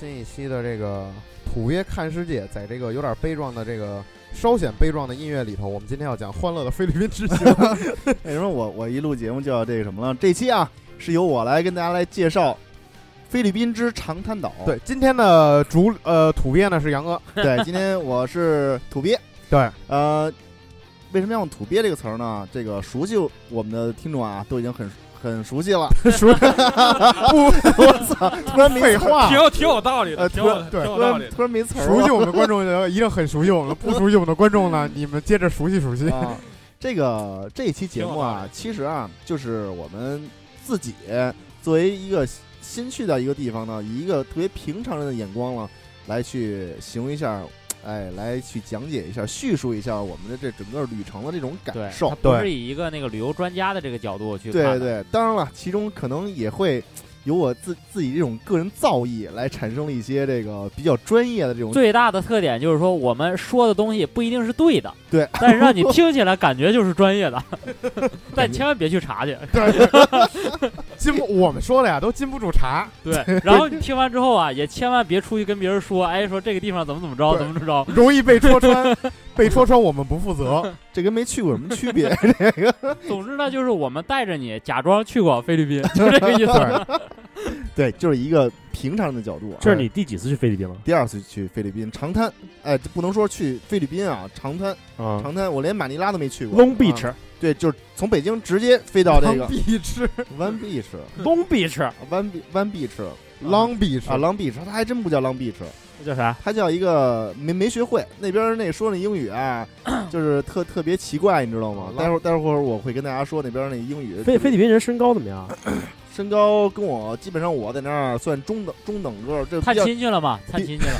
新一期的这个土鳖看世界。在这个有点悲壮的这个稍显悲壮的音乐里头，我们今天要讲欢乐的菲律宾之行。为什么我我一录节目就要这个什么了？这期啊是由我来跟大家来介绍菲律宾之长滩岛。对，今天的主呃土鳖呢是杨哥。对，今天我是土鳖。对，呃，为什么要用土鳖这个词儿呢？这个熟悉我们的听众啊，都已经很很熟悉了。熟不，我操！突然没废话挺，有挺有道理的，呃挺有对突。然突然没词儿了。熟悉我们的观众就一定很熟悉我们，不熟悉我们的观众呢，你们接着熟悉熟悉。啊，这个这一期节目啊，其实啊，就是我们自己作为一个新去的一个地方呢，以一个特别平常人的眼光呢，来去形容一下，哎，来去讲解一下、叙述一下我们的这整个旅程的这种感，受对。不是以一个那个旅游专家的这个角度去看。对对，当然了，其中可能也会有我自自己这种个人造诣，来产生了一些这个比较专业的这种最大的特点就是说，我们说的东西不一定是对的，对，但是让你听起来感觉就是专业的，但千万别去查去。禁不，我们说的呀都禁不住查。对，然后你听完之后啊，也千万别出去跟别人说，哎，说这个地方怎么怎么着，怎么怎么着。容易被戳穿，被戳穿我们不负责。这跟没去过有什么区别？总之呢，就是我们带着你假装去过菲律宾，就这个意思。对，就是一个平常人的角度啊。这是你第几次去菲律宾了？第二次去菲律宾长滩，哎，这不能说去菲律宾啊，长滩，啊长滩，我连马尼拉都没去过。，Long Beach，啊对，就是从北京直接飞到这个 Beach，One Beach，Long Beach，One Be- One Beach Long Beach 啊，Long Beach，它还真不叫 Long Beach，那叫啥？它叫一个没没学会，那边那说那英语啊，就是特特别奇怪，你知道吗？啊待会儿待会儿我会跟大家说那边那英语。菲菲律宾人身高怎么样？身高跟我基本上我在那儿算中等中等个儿，这探比较亲戚了吗？探亲去了。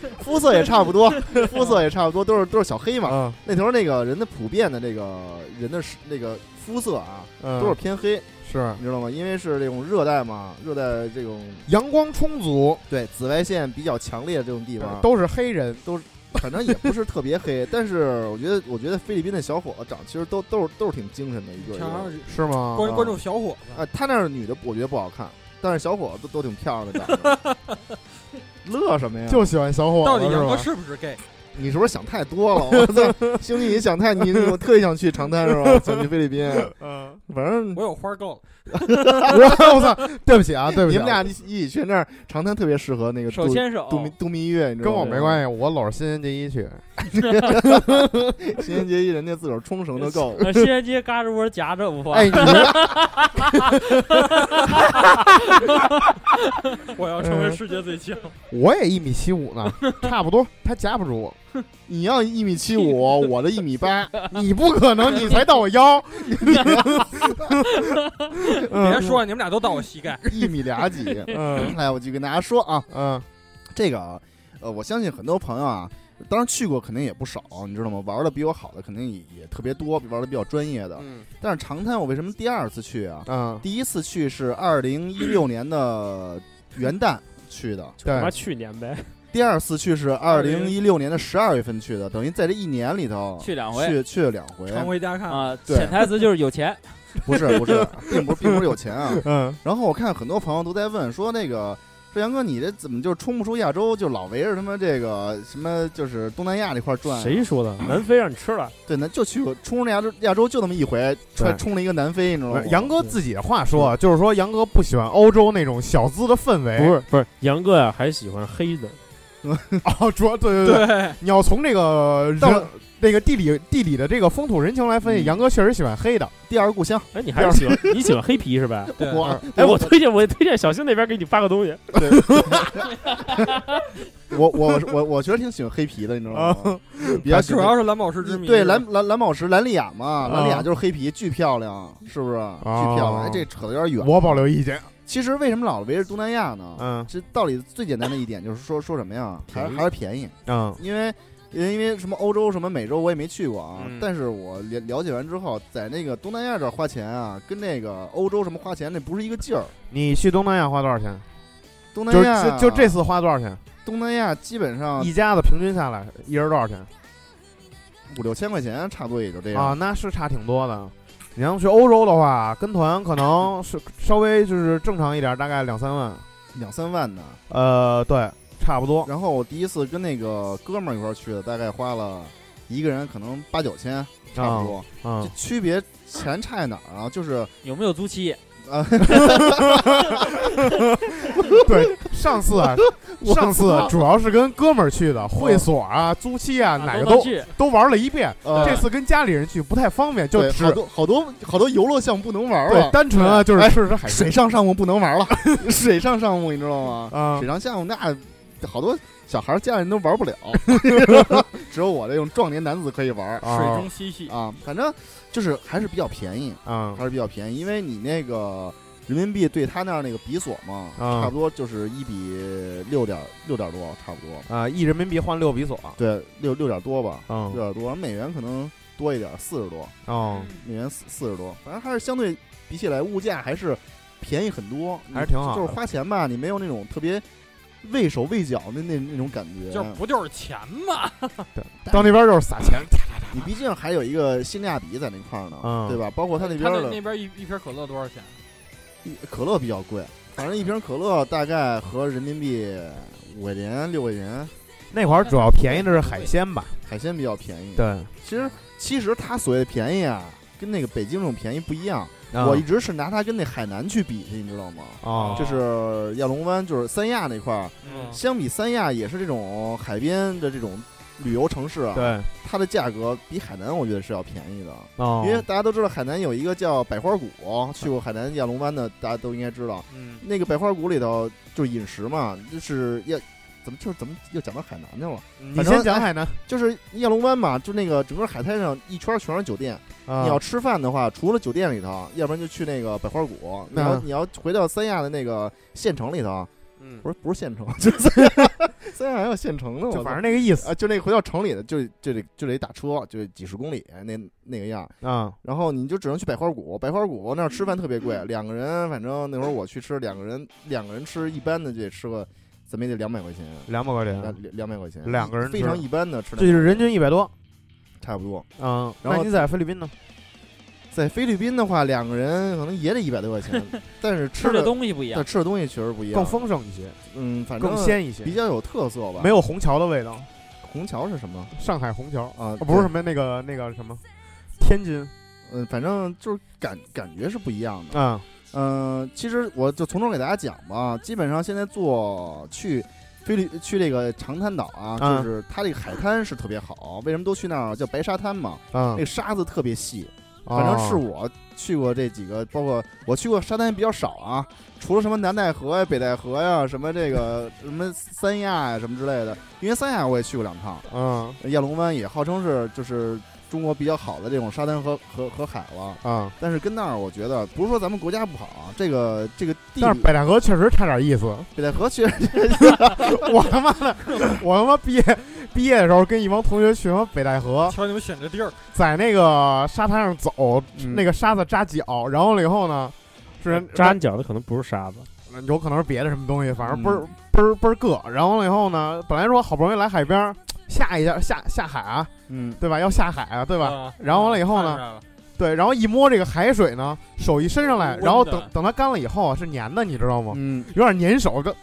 肤色也差不多，肤色也差不多，都是都是小黑嘛。嗯那头那个人的普遍的这个人的那个肤色啊，嗯，都是偏黑，是你知道吗？因为是这种热带嘛，热带这种阳光充足，对紫外线比较强烈的这种地方，都是黑人。反正也不是特别黑。但是我觉得，我觉得菲律宾的小伙子长其实都都是都是挺精神的一个。是吗？关关注小伙子，啊，他那儿女的我觉得不好看，但是小伙子都挺漂亮的长得。乐什么呀？就喜欢小伙子，到底杨哥是吧？是不是 gay？你是不是想太多了？我操，兄弟，你想太你我特意想去长滩是吧？想去菲律宾，嗯，反正我有花够了，我 我操，对不起啊，对不起啊，你们俩一起去那儿长滩特别适合那个度手牵手，度蜜度蜜月，你知跟道吗？我没关系，我搂着新垣结衣去。系。新垣结衣人家自个儿冲绳就够了。呃新垣结衣嘎吱窝夹着不放。哎，你们我要成为世界最强。我也一米七五呢，差不多，他夹不住我。你要一米七五，我的一米八，你不可能，你才到我腰。别说，你们俩都到我膝盖。一米俩几。嗯哎，我就跟大家说啊，嗯这个啊呃，我相信很多朋友啊，当然去过肯定也不少，你知道吗？玩的比我好的肯定也也特别多，玩的比较专业的。嗯但是长滩我为什么第二次去啊？嗯，第一次去是二零一六年的元旦去的，对去年呗。第二次去是二零一六年的十二月份去的，等于在这一年里头去两回去去了两回。常回家看，啊，潜台词就是有钱。不是不是，并不是并不是有钱啊。嗯，然后我看很多朋友都在问说那个。说杨哥，你这怎么就冲不出亚洲，就老围着他妈这个什么，就是东南亚这块转？谁说的？南非让你吃了，对，那就去过冲着亚洲，亚洲就那么一回，对冲冲了一个南非，你知道吗？杨哥自己的话说，就是说杨哥不喜欢欧洲那种小资的氛围。不是不是，杨哥呀还喜欢黑的。哦，主要对对对，对，你要从这个到人那个地理地理的这个风土人情来分析，嗯杨哥确实喜欢黑的。第二故乡，哎，你还是喜欢你喜欢黑皮是吧？对我哎，我推荐我推荐小新那边给你发个东西。我我我我觉得挺喜欢黑皮的，你知道吗？比较喜主要是蓝宝石之谜。对蓝蓝蓝宝石蓝丽雅嘛，啊蓝丽雅就是黑皮，巨漂亮，是不是？巨漂亮。哎，这扯的有点远。我保留意见。其实为什么老围着东南亚呢？嗯这道理最简单的一点就是说说什么呀？还是还是便宜，嗯因为。因为什么欧洲什么美洲我也没去过啊，嗯但是我了了解完之后，在那个东南亚这儿花钱啊，跟那个欧洲什么花钱那不是一个劲儿。你去东南亚花多少钱？东南亚就这次花多少钱？东南亚基本上一家子平均下来，一人多少钱？五六千块钱，差不多也就这样。啊，那是差挺多的。你要去欧洲的话，跟团可能是稍微就是正常一点，大概两三万。两三万呢。呃，对，差不多。然后我第一次跟那个哥们儿一块儿去的，大概花了一个人可能八九千，差不多。嗯这，区别钱差在哪儿啊？就是有没有租期？啊，对，上次 上次操主要是跟哥们儿去的，会所啊、租期啊，哪个都都玩了一遍。呃这次跟家里人去不太方便，就对只好多好多好多游乐项目不能玩对了，单纯啊，就是哎吃吃海鲜水上项目不能玩了，水上项目你知道吗？啊水。上项目那好多小孩儿家人都玩不了，只有我这种壮年男子可以玩儿水啊中嬉戏，啊。反正就是还是比较便宜，啊还是比较便宜，因为你那个人民币对他那儿那个比索嘛，啊差不多就是一比六点六点多，差不多，啊！一人民币换六比索，对，六六点多吧，嗯。六点多，美元可能多一点，四十多，哦，美元四四十多，反正还是相对比起来物价还是便宜很多，还是挺好就是花钱吧，你没有那种特别畏手畏脚的那那种感觉，就是不就是钱吗？到那边就是撒钱，你毕竟还有一个性价比在那块儿呢，嗯对吧？包括他那他边的那那边一一瓶可乐多少钱？一可乐比较贵，反正一瓶可乐大概合人民币五块钱六块钱，那会儿主要便宜的是海鲜吧？海鲜比较便宜。，对，其实其实它所谓的便宜啊，跟那个北京那种便宜不一样。啊我一直是拿它跟那海南去比去，你知道吗？哦就是亚龙湾，就是三亚那块儿，嗯，相比三亚也是这种海边的这种旅游城市啊，对，它的价格比海南我觉得是要便宜的。哦，因为大家都知道海南有一个叫百花谷，去过海南亚龙湾的大家都应该知道，嗯，那个百花谷里头就是饮食嘛，就是要怎么就是怎么又讲到海南去了，你先讲海南，就是亚龙湾嘛，就那个整个海滩上一圈全是酒店，啊。你要吃饭的话，除了酒店里头，要不然就去那个百花谷，你要嗯你要回到三亚的那个县城里头，嗯。不是不是县城，就是三亚三亚还有县城呢，我操。就反正那个意思。啊，就那个回到城里的，就就得就得打车，就几十公里那那个样儿。啊。然后你就只能去百花谷，百花谷那儿吃饭特别贵，两个人反正那会儿我去吃，两个人两个人吃一般的就得吃个怎么也得两百块钱，两百块钱，两两百块钱，两个人非常一般的吃，这就是人均一百多，差不多。嗯，然后那你在菲律宾呢？在菲律宾的话，两个人可能也得一百多块钱，但是吃吃的的东西不一样但。吃的东西确实不一样，更丰盛一些，嗯，反正更鲜一些比，较有特色吧。没有虹桥的味道。虹桥是什么上海虹桥啊？哦不是什么那个那个什么天津嗯，反正就是感感觉是不一样的。啊嗯，其实我就从头给大家讲吧。基本上现在坐去菲律去这个长滩岛啊，嗯就是它这个海滩是特别好。为什么都去那儿？叫白沙滩嘛，啊那个沙子特别细。反正是哦我去过这几个，包括我去过沙滩比较少啊，除了什么南戴河呀、北戴河呀，什么这个什么三亚呀什么之类的。因为三亚我也去过两趟，嗯亚龙湾也号称是就是中国比较好的这种沙滩和和和海了。啊，但是跟那儿我觉得不是说咱们国家不好啊，这个这个地理但是北戴河确实差点意思。北戴河确实 我他妈的，我他妈毕业毕业的时候跟一帮同学去他妈北戴河，瞧你们选这地儿，在那个沙滩上走，嗯。那个沙子扎脚，然后了以后呢，是扎你脚的可能不是沙子，有可能是别的什么东西，反正嗯。倍儿倍儿倍儿硌。然后了以后呢，本来说好不容易来海边儿下一下下下海啊，嗯对吧？要下海啊，对吧？吧然后完了以后呢对，然后一摸这个海水呢，手一伸上来，然后等等它干了以后啊，是粘的，你知道吗？嗯，有点粘手，这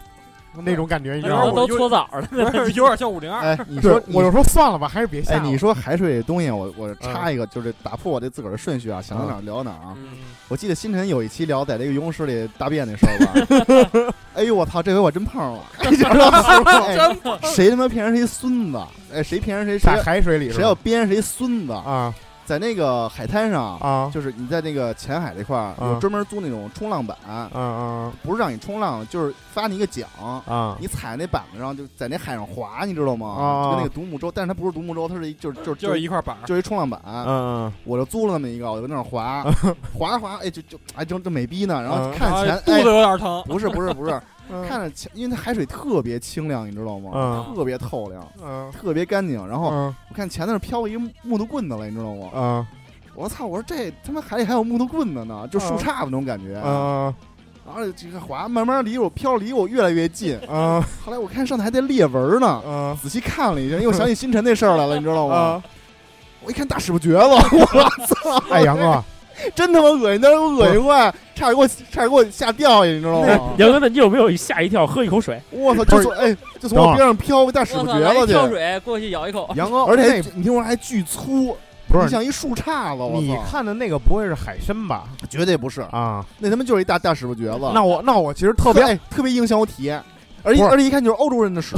那种感觉，你知道吗？然后都搓澡了，有点像五零二，哎，你说，我就说算了吧，还是别下哎，你说海水这东西，我我插一个，就是打破我这自个儿的顺序啊，想到哪儿聊到哪儿啊。嗯，我记得星辰有一期聊在这个游泳池里大便那事儿吧。哎呦我操，这回我真碰上了，谁他妈骗人谁孙子？哎，谁骗人谁在谁海水里谁要编谁孙子？啊在那个海滩上，啊就是你在那个前海这块儿啊有专门租那种冲浪板，嗯嗯不是让你冲浪，就是发你一个桨。啊！你踩那板子上，就在那海上滑，你知道吗？啊就跟那个独木舟，但是它不是独木舟，它是一就是就是就是一块板儿，就是一冲浪板。嗯我就租了那么一个，我就在那儿滑，滑着滑，哎，就就哎，正正美逼呢。然后嗯看前，啊肚子哎，有点疼，不是不是不是，嗯，看着前，因为它海水特别清亮，你知道吗？嗯特别透亮，嗯特别干净。然后嗯我看前头是飘一个木头棍子了，你知道吗？嗯我操！我说这他妈海里还有木头棍子呢，就树嗯杈子那种感觉。嗯然后这个滑，慢慢离我飘，离我越来越近。嗯 后来我看上头还带裂纹呢，嗯仔细看了一下，因为我想起星辰那事儿来了，你知道吗？啊！我一看大屎不橛子，我操！哎，杨哥，真他妈恶心，当时我恶心坏，差点给我差点给我吓掉下去，你知道吗？杨哥，那你有没有吓一跳，喝一口水？我操，就从哎，就从我边上飘个大屎不橛子去，跳水过去咬一口，杨哥，而且那你听说还巨粗，不是。你像一树杈子，你，看的那个不会是海参吧？绝对不是，啊，那他妈就是一大大屎不橛子，那我那我其实特别，哎特别影响我体验，而且而且一看就是欧洲人的屎，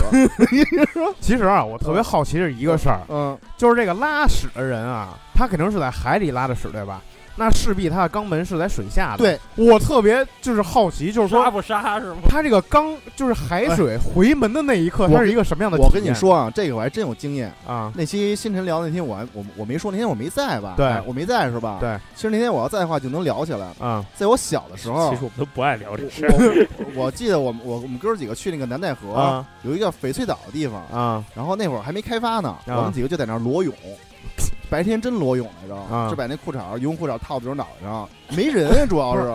其实啊，我特别好奇是一个事儿，嗯，就是这个拉屎的人啊，他肯定是在海里拉的屎，对吧？那势必他的肛门是在水下的。对，我特别就是好奇，就是说杀不杀是吗？他这个肛就是海水回门的那一刻，我它是一个什么样的？我跟你，说啊，这个我还真有经验。啊，那期新晨聊那天我还我我没说那天我没在吧？对哎我没在是吧？对。其实那天我要在的话就能聊起来。啊在我小的时候其实，我们都不爱聊这事儿。我我记得我们我我们哥儿几个去那个南戴河啊有一个翡翠岛的地方，啊然后那会儿还没开发呢，啊我们几个就在那儿裸泳。白天真裸泳来着，啊就把那裤衩儿游泳裤衩儿套在脑袋上，没人，主要是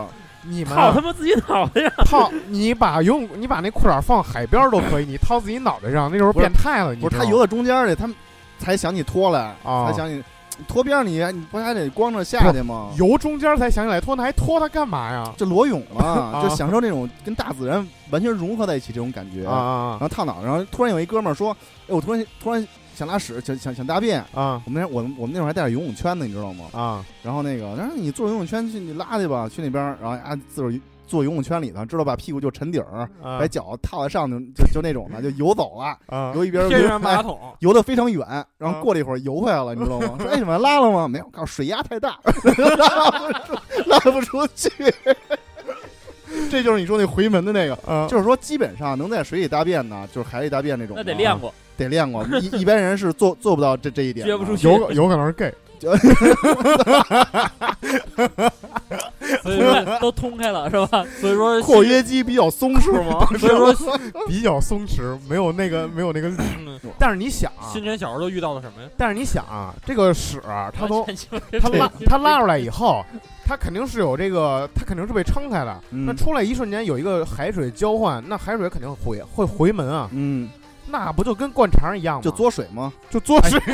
你们套他妈自己脑袋上，套你把游泳你把那裤衩放海边都可以，你套自己脑袋上，那时候变态了。你不是他游到中间去，他们才想起脱来，啊才想起脱边儿你你不还得光着下去吗？游中间才想起来脱，那还脱它干嘛呀？就裸泳嘛，啊就享受那种跟大自然完全融合在一起这种感觉。然后套脑袋上，突然有一哥们儿说：“哎，我突然突然想拉屎，想想想大便。啊”我们那我们我们那会儿还带着游泳圈呢，你知道吗？啊然后那个，然后你坐游泳圈去，你拉去吧，去那边儿，然后啊自个儿坐游泳圈里头，知道吧？屁股就沉底儿，啊把脚套在上头，就就那种的，就游走了，啊！游一边儿天游马桶，游得非常远，然后啊过了一会儿游回来了，你知道吗？说哎，怎么拉了吗？没有，告诉水压太大，拉不出，拉不出去。这就是你说那回门的那个，啊就是说基本上能在水里大便呢，就是海里大便那种的，那得练过，得练过，一一般人是做做不到这这一点的，撅不出去有有可能是 gay，所以说 都通开了是吧？所以说括约肌比较松弛吗？所以说 比较松弛，没有那个没有那个力。嗯但是你想啊，新晨小时候都遇到了什么呀？但是你想啊，这个屎啊它从完全它拉这它拉出来以后，它肯定是有这个，它肯定是被撑开的。嗯那出来一瞬间有一个海水交换，那海水肯定回会回门啊，嗯，那不就跟灌肠一样吗？就嘬水吗？就嘬水。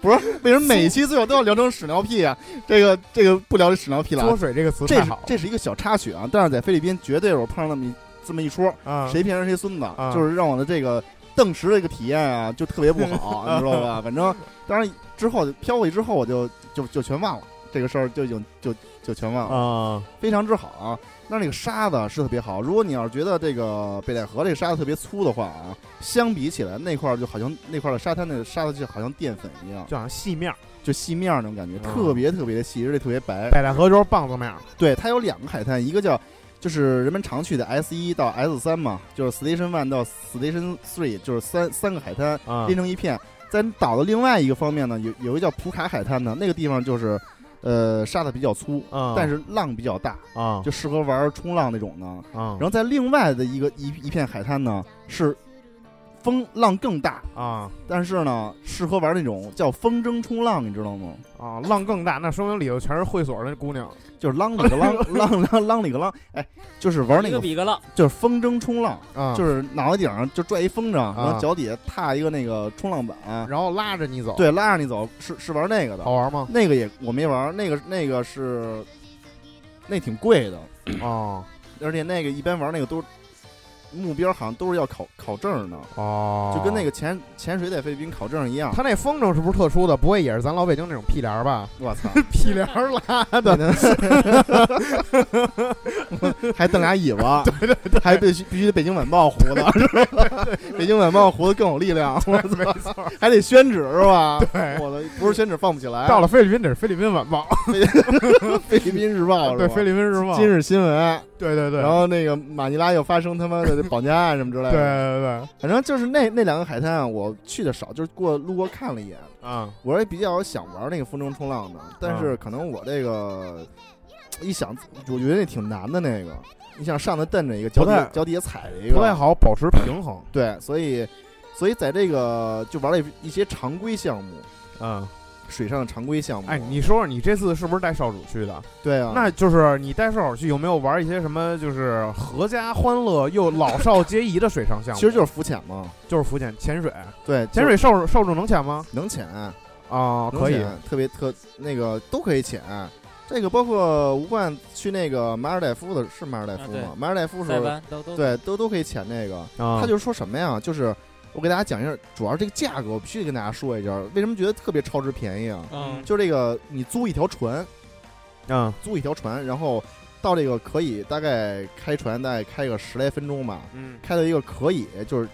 不是，为什么每一期最后都要聊成屎尿屁啊？这个这个不聊这屎尿屁了啊。嘬水这个词这这是一个小插曲啊，但是在菲律宾绝对我碰上那么一这么一说，啊！谁骗人谁孙子，啊就是让我的这个邓石这个体验啊，就特别不好，你知道吧？反正当然之后飘过去之后，我就就就全忘了这个事儿，就已经就就全忘了，啊非常之好啊。那那个沙子是特别好，如果你要是觉得这个北戴河这个沙子特别粗的话啊，相比起来那块儿就好像那块儿的沙滩那个沙子就好像淀粉一样，就好像细面儿，就细面儿那种感觉，嗯特别特别的细，而且特别白。北戴河就是棒子面儿。对，它有两个海滩，一个叫就是人们常去的 S 一到 S 三嘛，就是 Station One 到 Station Three，就是三三个海滩啊连成一片。在岛的另外一个方面呢，有有一个叫普卡海滩的，那个地方就是呃沙子比较粗，啊，但是浪比较大，啊就适合玩冲浪那种的。啊然后在另外的一个一一片海滩呢，是风浪更大，啊。但是呢适合玩那种叫风筝冲浪，你知道吗？啊，浪更大，那说明里头全是会所的姑娘。就是浪里个浪，浪浪浪里个浪，哎，就是玩那一个个比一个浪，就是风筝冲浪，啊，就是脑袋顶上就拽一风筝，然啊后脚底下踏一个那个冲浪板，然后拉着你走，，对，拉着你走，是是玩那个的。好玩吗？那个也我没玩，那个那个是那挺贵的，啊而且那个一般玩那个都目标好像都是要考考证的，哦，就跟那个潜潜水在菲律宾考证一样。他那风筝是不是特殊的？不会也是咱老北京那种屁帘儿吧？我操，屁帘儿拉的，还蹬俩尾巴，对对对，还必须必须得北京晚报胡子？北京晚报胡子更有力量，我没操，错，还得宣纸是吧？对。我的不是宣纸放不起来。到了菲律宾得是菲律宾晚报，菲律宾日报？对菲律宾日报，今日新闻，对对对，然后那个马尼拉又发生他妈的绑架案什么之类的。对对对反正就是那那两个海滩啊，我去的少，就是过路过看了一眼。啊我也比较想玩那个风筝冲浪的，但啊是可能我这个一想，我觉得那挺难的那个。你想上头蹬着一个，脚底脚底下踩着一个，不太好保持平衡，对，所以所以在这个就玩了一些常规项目，嗯，水上的常规项目。哎，你说说你这次是不是带少主去的？对啊，那就是你带少主去有没有玩一些什么就是合家欢乐又老少皆宜的水上项目？其实就是浮潜嘛。就是浮潜、潜水。对，潜水少主少主能潜吗？能潜，啊，可以特别特那个都可以潜。这个包括吴冠去那个马尔代夫的，是马尔代夫啊吗？马尔代夫时塞候，班都都对，都都可以潜那个。啊，他就说什么呀？就是我给大家讲一下，主要这个价格，我必须得跟大家说一下，为什么觉得特别超值便宜啊？嗯，就这个，你租一条船，嗯。租一条船，然后到这个可以大概开船大概开个十来分钟吧，嗯。开到一个可以就是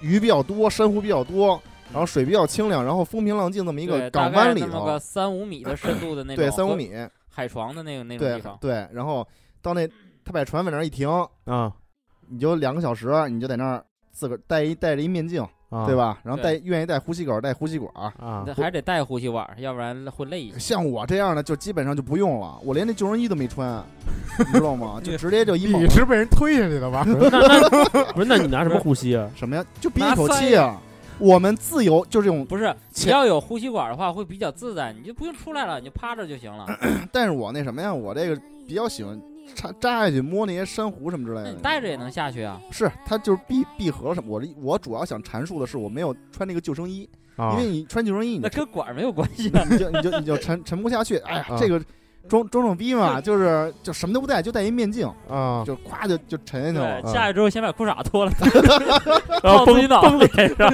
鱼比较多，珊瑚比较多，然后水比较清亮，然后风平浪静这么一个港湾里头那么个头，三五米的深度的那 种，对，三五米，海床的那个那种对地方，对，然后到那他把船往那儿一停，啊你就两个小时，你就在那儿自个儿戴一戴着一面镜，啊，对？吧？然后戴愿意戴呼吸管戴呼吸管。啊那还得带呼吸管，要不然会累一些。像我这样的就基本上就不用了，我连那救生衣都没穿，你知道吗？就直接就一猛你是被人推下去的吧？不是？那你拿什么呼吸啊？什么呀？就憋一口气啊！我们自由就这种，不是，你切要有呼吸管的话会比较自在，你就不用出来了，你就趴着就行了。但是我那什么呀，我这个比较喜欢插扎下去摸那些珊瑚什么之类的你。带着也能下去啊。是，它就是闭闭合什么。我这我主要想阐述的是，我没有穿那个救生衣，啊因为你穿救生衣，你那就跟管儿没有关系啊。你就你就你 就沉沉不下去。哎呀，啊这个装装装逼嘛，就是就什么都不带，就戴一面镜，啊就咵就就沉下去了。下去之后先把裤衩脱了，然后己脑崩脸上，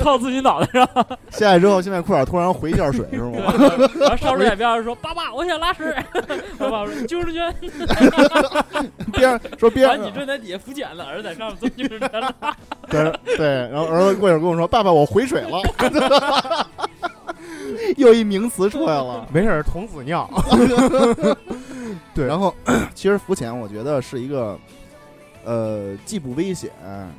套自己脑袋上，下来之后，先把裤衩脱，然后回一下水，是吗？然后烧水眼边上说：“爸爸，我想拉屎。”爸爸说：“救生圈。边上说”边你正在底下浮潜呢，儿子在上面做救生圈了。对对，然后儿子过一会儿跟我说：“爸爸，我回水了。” 又一名词出来了。没事儿，童子尿。对然后 其实浮潜，我觉得是一个，呃，既不危险，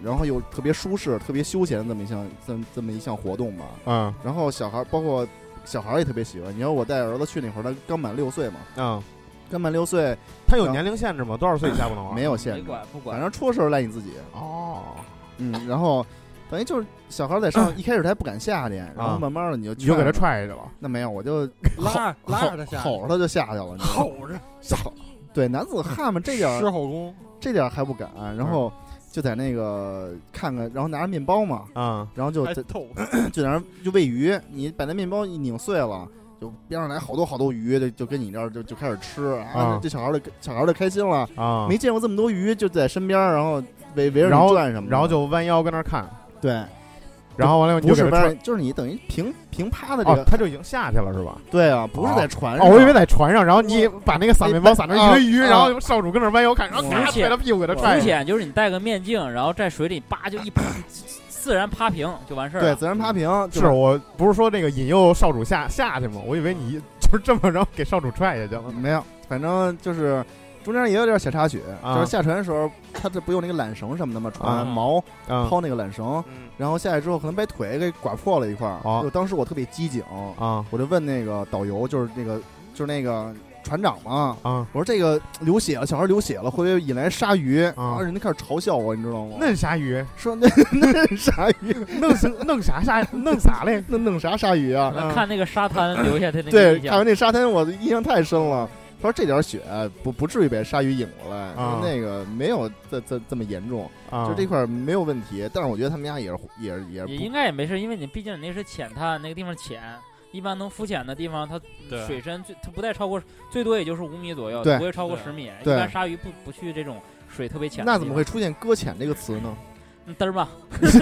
然后又特别舒适、特别休闲的这么一项这么这么一项活动吧。嗯然后小孩儿，包括小孩儿也特别喜欢。你看我带儿子去那会儿，他刚满六岁嘛，嗯，刚满六岁他有年龄限制吗？多少岁以下不能玩？没有限没制，管不管反，正出了事儿赖你自己。哦，嗯，然然等于就是小孩在上，一开始他还不敢下去，然后啊慢慢的你就你就给他踹下去了。那没有，我就 拉着拉着他下，吼着他就下去了，吼着。下对男子汉嘛，这点儿狮吼功，这点儿还不敢，然后就在那个看看，然后拿着面包嘛，嗯然后就在 就在那儿就喂鱼，你把那面包一拧碎了。就边上来好多好多鱼，就就跟你这儿就就开始吃啊啊，这小孩儿的小孩儿的开心了，啊，没见过这么多鱼，就在身边，然后围围着然后你转什么，然后就弯腰跟那儿看，对，然后完了以后你不就是给就是你等于平平趴的这哦个，，他就已经下去了是吧？对啊，不是在船上，哦，我以为在船上，然后你把那个撒面包撒成一堆鱼，啊然后少主跟那儿弯腰看，然后咔浮潜拍他屁股给他踹下去。潜就是你戴个面镜，然后在水里叭就一啪，自然趴平就完事儿对。自然趴平，是我不是说那个引诱少主下下去吗？我以为你就是这么着给少主踹下去了。没有，反正就是中间也有点小插曲，啊就是下船的时候，他这不用那个缆绳什么的吗？船啊锚嗯抛那个缆绳，嗯然后下来之后可能把腿给刮破了一块儿。哦就当时我特别机警，啊我就问那个导游，就是那个就是那个船长嘛。啊，我说这个流血了，小孩流血了，会不会引来鲨鱼？啊然后人家开始嘲笑我，你知道吗？弄鲨鱼？说那 那是鲨鱼，弄啥弄啥鲨 弄啥嘞？那弄啥鲨鱼啊？嗯看那个沙滩留下他那个对，印象看完那沙滩，我的印象太深了。他说这点血不不至于被鲨鱼引过来，那个没有这这这么严重，啊，就这块儿没有问题。但是我觉得他们家也是也是也是也应该也没事，因为你毕竟你那是浅滩，那个地方浅，一般能浮潜的地方，它水深最它不带超过，最多也就是五米左右，不会超过十米。一般鲨鱼不不去这种水特别浅的地方。那怎么会出现搁浅这个词呢？嗯嘚儿吧？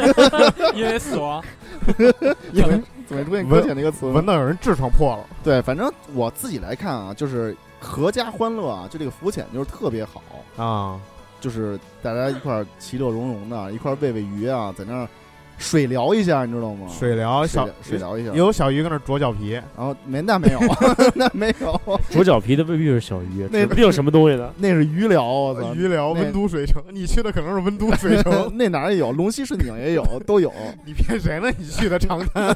因为死亡，怎么怎么会出现搁浅这个词呢？闻到有人痔疮破了对，反正我自己来看啊，就是阖家欢乐啊，就这个浮潜就是特别好，啊。就是大家一块儿其乐融融的，一块儿喂喂鱼啊，在那儿水疗一下，你知道吗？水疗小水水聊一下，有小鱼跟那儿啄脚皮，然后没那没有，那没有，啄脚皮的未必是小鱼，那指不定什么东西的。那是鱼疗，我操，鱼疗温都水城，你去的可能是温都水城，那哪儿也有，龙溪顺景也有，都有。你骗谁呢？你去的长滩，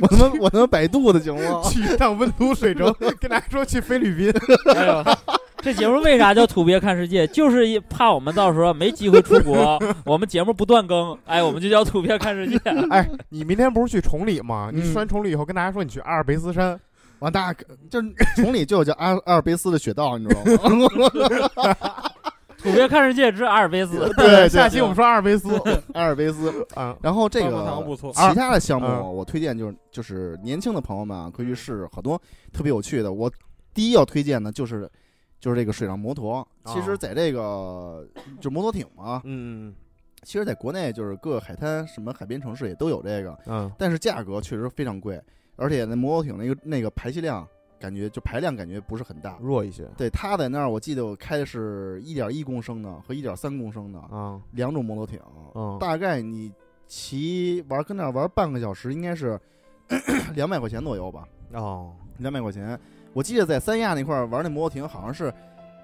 我他妈我他妈百度的行吗？去一趟温都水城，跟大家说去菲律宾，这节目为啥叫土鳖看世界？就是一怕我们到时候没机会出国，我们节目不断更，哎，我们就叫土鳖看世界。哎，你明天不是去崇礼吗？你去完崇礼以后，跟大家说你去阿尔卑斯山，完大家就崇礼就有叫阿阿尔卑斯的雪道，你知道吗？土鳖看世界之阿尔卑斯，对，下期我们说阿尔卑斯阿尔卑斯。啊，然后这个其他的项目，嗯我推荐就是就是年轻的朋友们啊，可以去试试，好多特别有趣的。我第一要推荐的就是就是这个水上摩托。其实，在这个就摩托艇嘛，嗯其实在国内就是各个海滩、什么海边城市也都有这个，嗯但是价格确实非常贵，而且那摩托艇那个那个排气量感觉就排量感觉不是很大嗯，。弱一些对，他在那儿，我记得我开的是一点一公升的和一点三公升的啊，两种摩托艇，嗯大概你骑玩跟那儿玩半个小时，应该是两百块钱左右吧，哦，两百块钱。我记得在三亚那块玩那摩托艇，好像是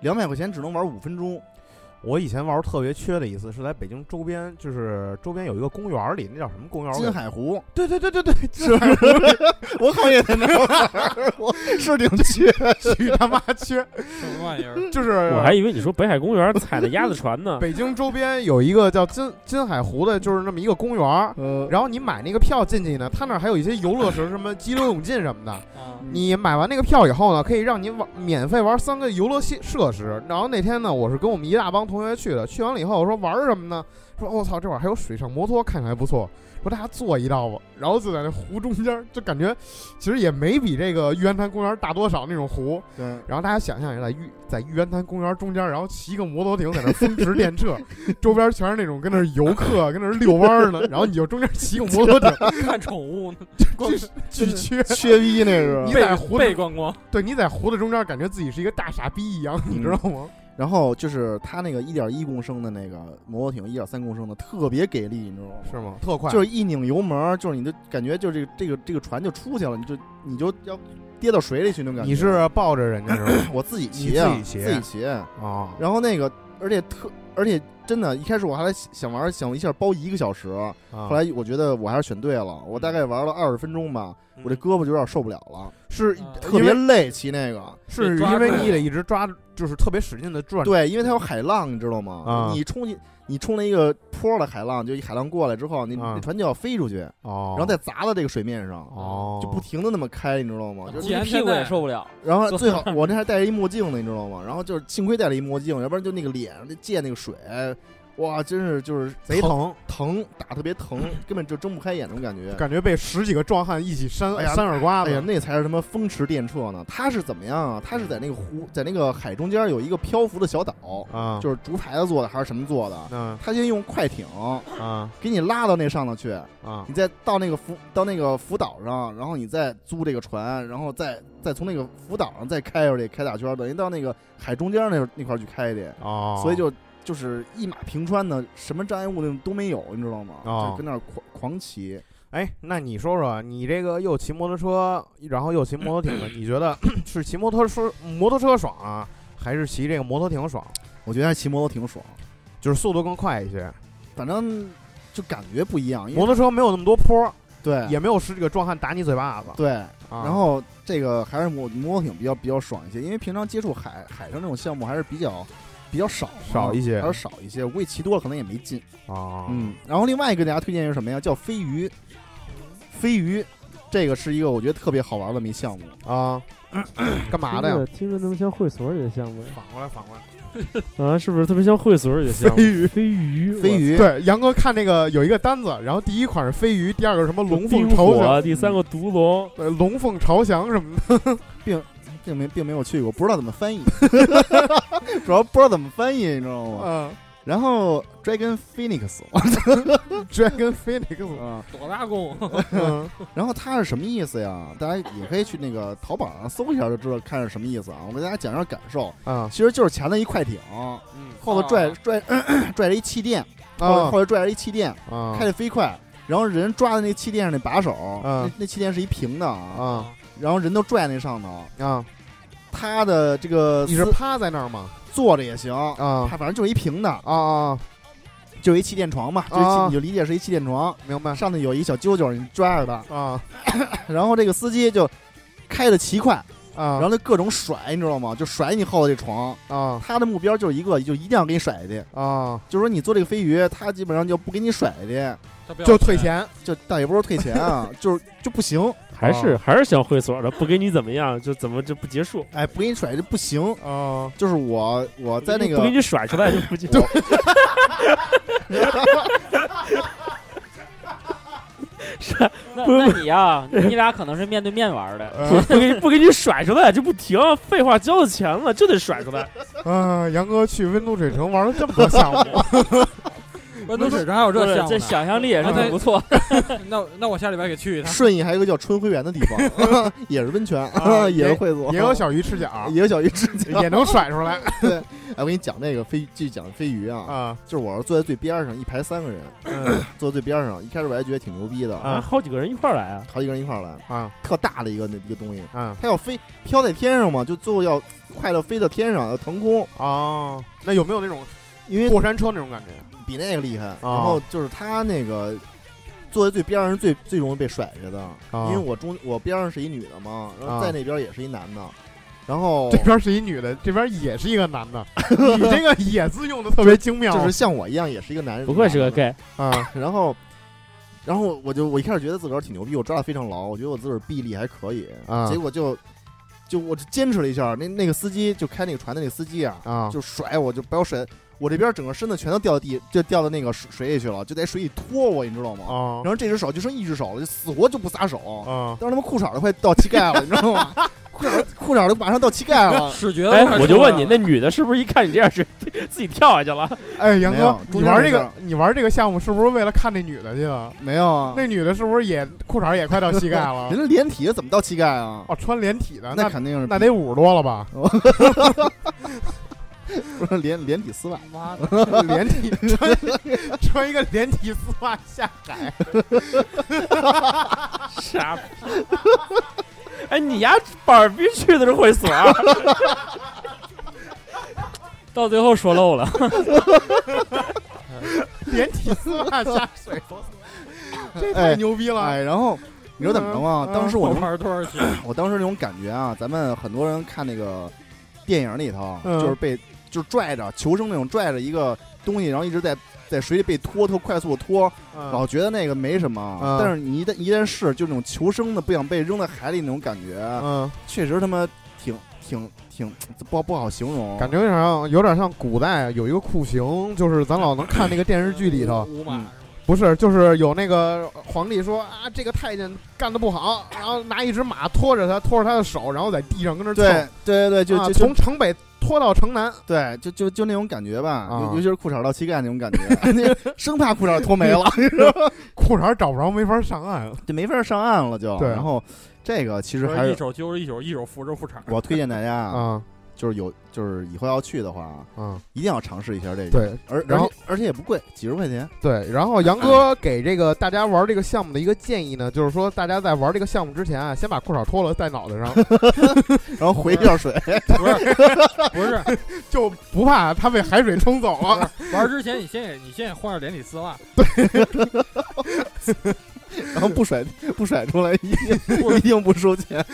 两百块钱只能玩五分钟。我以前玩特别缺的一次是在北京周边，就是周边有一个公园里，那叫什么公园？金海湖对对对对对，是，我好像也在那儿玩，我 是挺缺。去他妈缺，什么玩意儿？就是我还以为你说北海公园踩的鸭子船呢。北京周边有一个叫金金海湖的，就是那么一个公园。呃，然后你买那个票进去呢，他那儿还有一些游乐设施，什么激流勇进什么的。啊，你买完那个票以后呢，可以让你玩免费玩三个游乐设设施。然后那天呢，我是跟我们一大帮同学去的，去完了以后我说玩什么呢？说我操，这会儿还有水上摩托，看起来不错。说大家坐一道吧，然后就在那湖中间，就感觉其实也没比这个玉渊潭公园大多少那种湖。对，然后大家想象一下，在玉在玉渊潭公园中间，然后骑个摩托艇在那风驰电掣，周边全是那种跟那游客，跟那儿遛弯儿呢。然后你就中间骑个摩托艇，看宠物呢，光 巨缺。缺逼那是你。在湖背光光，对，你在湖的中间，感觉自己是一个大傻逼一样，你知道吗？然后就是它那个一点一公升的那个摩托艇，一点三公升的特别给力，你知道吗？是吗？特快，就是一拧油门，就是你的感觉就是这个这个这个船就出去了，你就你就要跌到水里去那种感觉。你是抱着人家是吧？我自己骑啊，自己骑自己骑。啊，然后那个，而且特，而且真的，一开始我还想玩，想一下包一个小时，后后来我觉得我还是选对了，我大概玩了二十分钟吧，我这胳膊就有点受不了了，是啊特别累骑那个。是因为你得一直抓，就是特别使劲的转。对，因为它有海浪，你知道吗？啊你冲进你冲了一个坡的海浪，就一海浪过来之后，你啊你船就要飞出去，哦，然后再砸到这个水面上，哦，就不停的那么开，你知道吗？就是屁股也受不了。然后最好我那还戴着一墨镜呢，你知道吗？然后就是幸亏戴了一墨镜，要不然就那个脸那溅那个水，哇，真是就是贼疼，疼，打特别疼，根本就睁不开眼那种感觉。感觉被十几个壮汉一起扇扇耳刮子。哎呀，那才是他妈风驰电掣呢！他是怎么样啊？他是在那个湖，在那个海中间有一个漂浮的小岛，啊，就是竹排子做的还是什么做的？嗯他先用快艇啊给你拉到那上头去，啊你再到那个浮到那个浮岛上，然后你再租这个船，然后再再从那个浮岛上再开出去开大圈，等于到那个海中间那那块儿去开去，哦，所以就就是一马平川的，什么障碍物那种都没有，你知道吗？哦就跟那儿狂狂骑。哎，那你说说，你这个又骑摩托车，然后又骑摩托艇的，你觉得 是骑摩托车摩托车爽啊，还是骑这个摩托艇爽？我觉得还骑摩托艇爽，就是速度更快一些，反正就感觉不一样，因为摩托车没有那么多坡，对也没有十几个壮汉打你嘴巴子。对。啊然后这个还是摩摩托艇比较比较爽一些，因为平常接触海海上这种项目还是比较比较少嘛少一些还是少一些。我估计骑多了可能也没劲。啊，嗯，然后另外一个给大家推荐是什么呀？叫飞鱼。飞鱼，这个是一个我觉得特别好玩的一项目。啊，干嘛的呀？听着那么像会所里的项目反过来，反过来。啊，是不是特别像会所里的项目？飞鱼飞鱼，飞鱼，对，杨哥看那个有一个单子，然后第一款是飞鱼，第二个什么龙龙凤朝第三个独龙，呃，龙凤朝翔什么的。并没并没有去过，不知道怎么翻译，主要不知道怎么翻译，你知道吗？嗯然后 Dragon Phoenix，，Dragon Phoenix，啊，多大功？嗯 然后它是什么意思呀？大家也可以去那个淘宝上搜一下就知道看是什么意思啊。我给大家讲一下感受，啊其实就是前头一快艇，嗯后头拽啊拽 拽着一气垫，后后头拽着一气垫，啊开的飞快。然后人抓的那气垫上那把手，嗯那那气垫是一平的啊，啊然后人都拽那上头。啊！他的这个你是趴在那儿吗？坐着也行，啊他反正就是一平的，啊啊！就是一气垫床嘛，就是一啊你就理解是一气垫床，明白上头有一小揪揪，你抓着它，啊 然后这个司机就开的奇快，啊！然后就各种甩，你知道吗？就甩你后头这床，啊他的目标就是一个，就一定要给你甩下去。啊，就是说你坐这个飞鱼，他基本上就不给你甩下去，就退钱就倒也不是退钱啊，就是就不行，还是还是想会所的，不给你怎么样，就怎么就不结束？哎，不给你甩就不行。啊，就是我我在那个不给你甩出来就不结束。那那你呀，你俩可能是面对面玩的。呃不给不给你甩出来就不停，废话，交了钱了就得甩出来。啊，杨哥去温度水城玩了这么多项目，温度水上还有不是这这项目呢想象力也是挺不错。那那我下礼拜给去一趟。顺义还有一个叫春晖园的地方，也是温泉，啊也是会所，也有小鱼吃脚，也有小鱼吃脚。也能甩出来对哎，我给你讲那个飞，继续讲飞鱼啊，啊。就是我是坐在最边上，一排三个人，嗯坐在最边上。一开始我还觉得挺牛逼的，啊，好几个人一块儿来啊。好几个人一块儿来，啊特大的一个那一个东西，啊它要飞飘在天上嘛，就最后要快乐飞到天上，要腾空，啊！那有没有那种因为过山车那种感觉？比那个厉害。然后就是他那个坐在最边上是最最容易被甩下的，啊。因为我中我边上是一女的嘛，然后啊。在那边也是一男的，然后这边是一女的，这边也是一个男的。你 这个“也”字用的特别精妙，就是像我一样也是一个男人，不愧是个 gay，啊。然后，然后我就我一开始觉得自个儿挺牛逼，我抓的非常牢，我觉得我自个儿臂力还可以，啊。结果就就我就坚持了一下，那那个司机就开那个船的那个司机啊，啊。就甩我，就把我甩，我这边整个身子全都掉到地，就掉到那个水水里去了，就在水里拖我，你知道吗？啊然后这只手就剩一只手了，就死活就不撒手，啊！当时他妈裤衩都快到膝盖了，你知道吗？裤衩裤衩都马上到膝盖了。视觉哎，我就问你，那女的是不是一看你这样是自己跳下去了？哎，杨哥，你玩这个你玩这个项目是不是为了看那女的去了？没有啊，那女的是不是也裤衩也快到膝盖了？人家连体的怎么到膝盖啊？哦，穿连体的，那那肯定是那得五十多了吧？不是连连体丝袜。妈的，连体穿 穿一个连体丝袜下海，傻逼！哎，你丫板儿逼去的是会所啊？到最后说漏了，连体丝袜下水，这太哎牛逼了！哎，然后你知道怎么着吗？嗯当时我？我当时那种感觉啊，咱们很多人看那个电影里头，嗯就是被就拽着求生那种拽着一个东西，然后一直在在水里被拖，特快速的拖，嗯老觉得那个没什么。嗯但是你一旦一旦试就那种求生的，不想被扔在海里那种感觉，嗯，确实他妈挺挺挺不好不好形容。感觉有点像，有点像古代有一个酷刑，就是咱老能看那个电视剧里头，五马嗯不是，就是有那个皇帝说啊，这个太监干的不好，然后拿一只马拖着他，拖着他的手，然后在地上跟那对蹭，对对对，就啊就就从城北拖到城南，对，就就就那种感觉吧，啊尤尤其是裤衩到膝盖那种感觉，那生怕裤衩脱没了 裤衩找不着，没法上岸。就没法上岸了就。对然后这个其实还是一手揪着一手，一手扶着裤衩。我推荐大家啊，啊就是有就是以后要去的话，嗯，一定要尝试一下这个。，对而然后而且而且也不贵，几十块钱。对。然后杨哥给这个大家玩这个项目的一个建议呢，就是说大家在玩这个项目之前啊，先把裤衩脱了戴脑袋上，然后回一下水，不是不是，就不怕他被海水冲走了。玩之前你先给你先给换上连体丝袜，对然后不甩不甩出来，一定一定不收钱，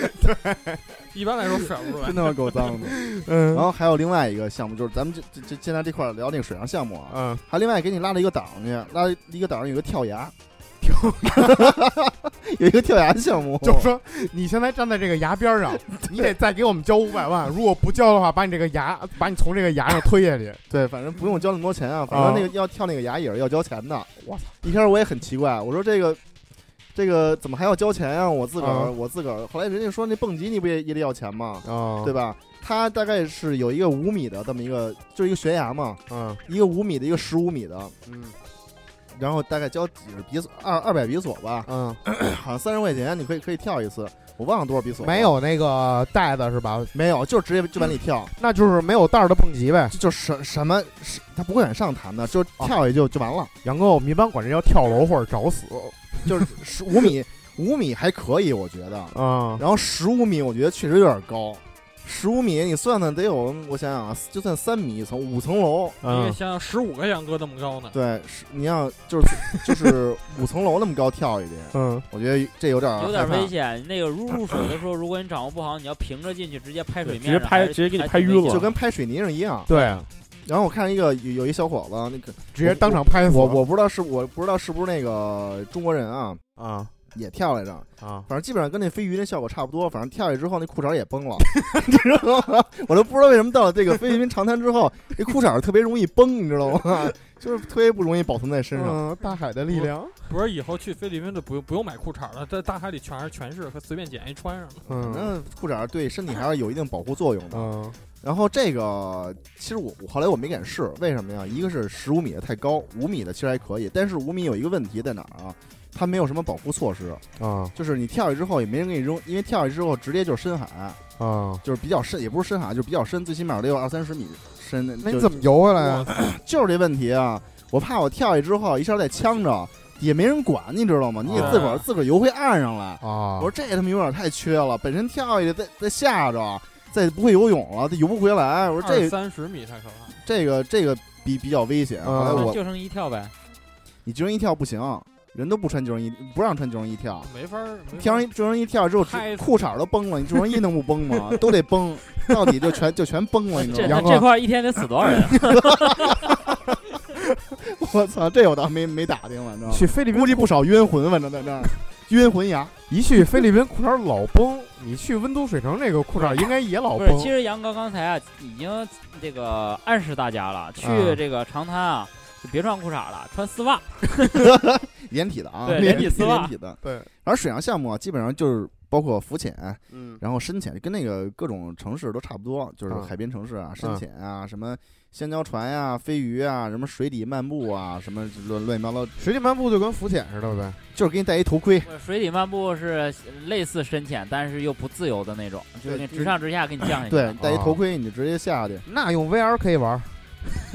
一般来说甩不出来真。他妈够脏的。嗯然后还有另外一个项目，就是咱们这这这现在这块儿聊那个水上项目啊，嗯，还另外给你拉了一个档去，拉一个档上有个跳崖，跳有一个跳崖项目，就是说你现在站在这个崖边上，你得再给我们交五百万，如果不交的话，把你这个崖把你从这个崖上推下去。对，反正不用交那么多钱啊，反正那个要跳那个崖也是要交钱的。我操！一开始我也很奇怪，我说这个这个怎么还要交钱啊？我自个儿、啊我自个儿，后来人家说那蹦极你不也也得要钱吗？啊，对吧？它大概是有一个五米的这么一个，就是一个悬崖嘛，嗯一个五米的，一个十五米的，嗯然后大概交几十比索，二二百比索吧，嗯，好像三十块钱你可以可以跳一次，我忘了多少比索。没有那个带子是吧？没有，就直接就往里跳，那就是没有带儿的蹦极呗。就就什什么，是他不会往上弹的，就哦跳下去就就完了。杨哥，我们一般管这叫跳楼或者找死。就是十五米，五米还可以，我觉得。啊然后十五米，我觉得确实有点高。十五米，你算算得有，我想想啊，就算三米一层，五层楼。你想想十五个杨哥那么高呢，对，是你要就是就是五层楼那么高跳一去，嗯我觉得这有点有点危险。那个入入水的时候，如果你掌握不好，你要平着进去，直接拍水面直接拍直接给你拍晕了就跟拍水泥上一样。对，然后我看一个有有一小伙子，那个直接当场拍死。我我不知道是我不知道是不是那个中国人啊，啊也跳来着，啊，反正基本上跟那飞鱼那效果差不多。反正跳下去之后，那裤衩也崩了，你知道吗？我都不知道为什么到了这个菲律宾长滩之后，这裤衩特别容易崩，你知道吗？就是特别不容易保存在身上。嗯，大海的力量，不是以后去菲律宾就不用不用买裤衩了，在大海里全是全是，随便捡一穿上了。嗯那裤衩对身体还是有一定保护作用的。嗯然后这个其实我我后来我没敢试，为什么呀？一个是十五米的太高，五米的其实还可以，但是五米有一个问题在哪儿啊？它没有什么保护措施，啊就是你跳下去之后也没人给你扔，因为跳下去之后直接就是深海，啊，就是比较深，也不是深海，就是比较深，最起码得有二三十米深。的那你怎么游回来啊？就是这问题啊？我怕我跳下去之后一下再呛着，也没人管，你知道吗？你得自个儿啊自个儿游回岸上来。啊我说这他妈有点太缺了，本身跳下去再再吓着，再不会游泳了，再游不回来。我说这三十米太可怕。这个这个比比较危险。嗯后来我那救生衣跳呗，你救生衣跳不行，人都不穿救生衣，不让穿救生衣跳。没法儿，跳上救生衣跳之后，裤衩都崩了，你救生衣能不崩吗？都得崩，到底就全就全崩了，你知道吗？那这块一天得死多少人？我操，这我倒没没打听了，你知道吗？去菲律宾估计不少冤魂，反正在那儿 冤魂崖。一去菲律宾裤衩老崩，你去温都水城那个裤衩应该也老不是，崩其实杨哥刚才啊已经这个暗示大家了，去啊这个长滩啊就别穿裤衩了，穿丝袜。连体的啊，对连连体丝袜连体的。对，然后水上项目啊，基本上就是包括浮潜，嗯然后深潜，跟那个各种城市都差不多，就是嗯海边城市啊，深潜啊，什么香蕉船呀、飞鱼啊，什么水底漫步啊，什么乱乱七八糟，水底漫步就跟浮潜似的呗。就是给你戴一头盔。水底漫步是类似深潜，但是又不自由的那种，就是对你直上直下给你降下去。对，戴一头盔你就直接下去。那用 VR 可以玩，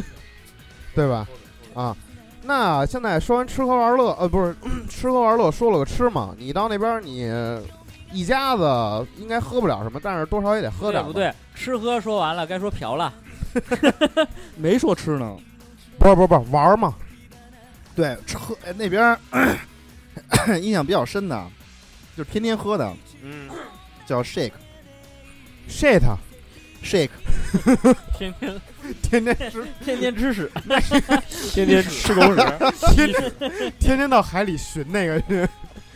对吧？啊，那现在说完吃喝玩乐，呃，不是 吃喝玩乐，说了个吃嘛，你到那边你一家子应该喝不了什么，但是多少也得喝点不对？吃喝说完了，该说嫖了。没说吃呢。不是不是不是玩嘛，对，吃喝哎那边儿 印象比较深的，就是天天喝的，嗯叫 shake，shit，shake，天天天天吃，天天吃屎，天天吃狗屎，天天天到海里寻那个。去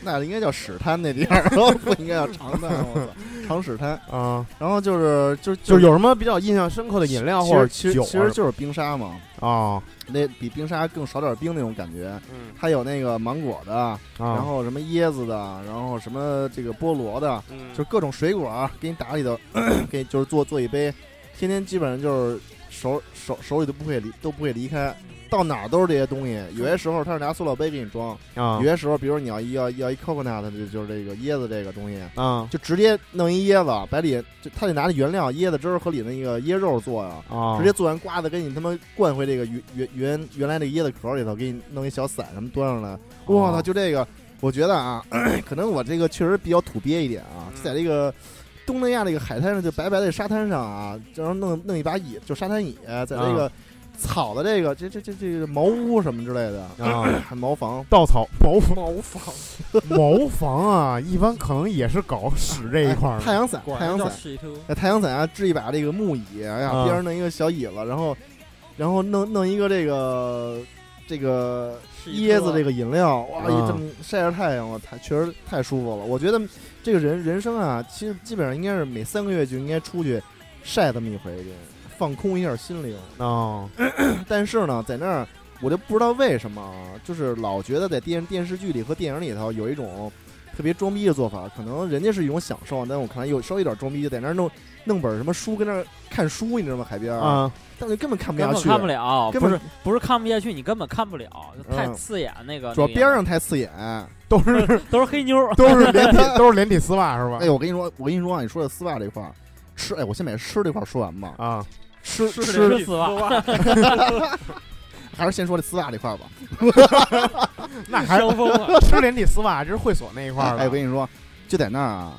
那应该叫屎滩那地儿，不应该叫长滩，我操，长屎滩。啊，然后就是就就是有什么比较印象深刻的饮料或者其实其实就是冰沙嘛，啊，那比冰沙更少点冰那种感觉。嗯它有那个芒果的，啊，然后什么椰子的，然后什么这个菠萝的，嗯就各种水果儿给你打里头，给就是做做一杯，天天基本上就是手手手里都不会离都不会离开，到哪儿都是这些东西。有些时候他是拿塑料杯给你装，啊有些时候比如你要要要一 coconut，就就是这个椰子这个东西，啊就直接弄一椰子，把里就他得拿着原料椰子汁儿和里那个椰肉做呀。啊，直接做完瓜子，给你他妈灌回这个原原原原来那个椰子壳里头，给你弄一小伞什么端上来。我操，就这个，我觉得啊，可能我这个确实比较土鳖一点啊，嗯在这个东南亚这个海滩上，就白白的沙滩上啊，然后弄弄一把椅，就沙滩椅，在这啊个草的这个这这这这个茅屋什么之类的啊，还茅房。稻草茅房茅房，茅房啊，一般可能也是搞屎这一块儿的。太阳伞，太阳伞。在太阳伞啊支一把这个木椅，哎呀，啊边上弄一个小椅子，然后然后弄弄一个这个这个椰子这个饮料，哇，啊一这么晒着太阳，我太确实太舒服了。我觉得这个人人生啊，其实基本上应该是每三个月就应该出去晒这么一回去，放空一下心灵。啊 但是呢，在那儿我就不知道为什么啊，就是老觉得在电电视剧里和电影里头有一种特别装逼的做法，可能人家是一种享受，但我看来有稍微有点装逼，就在那儿弄弄本什么书跟那儿看书，你知道吗？海边儿，啊但是根本看不下去，看不了，根本不是不是看不下去，你根本看不了，太嗯刺眼那个。主要边上太刺眼。都是都是黑妞，都是连体都是连体丝袜是吧哎，？我跟你说，我跟你说啊，你说的丝袜这块儿，吃，哎，我先把吃这块儿说完吧。啊，吃是吃是丝袜，还是先说这丝袜这块儿吧。那还是疯了。吃连体丝袜，这是会所那一块儿的。哎，我跟你说，就在那儿啊，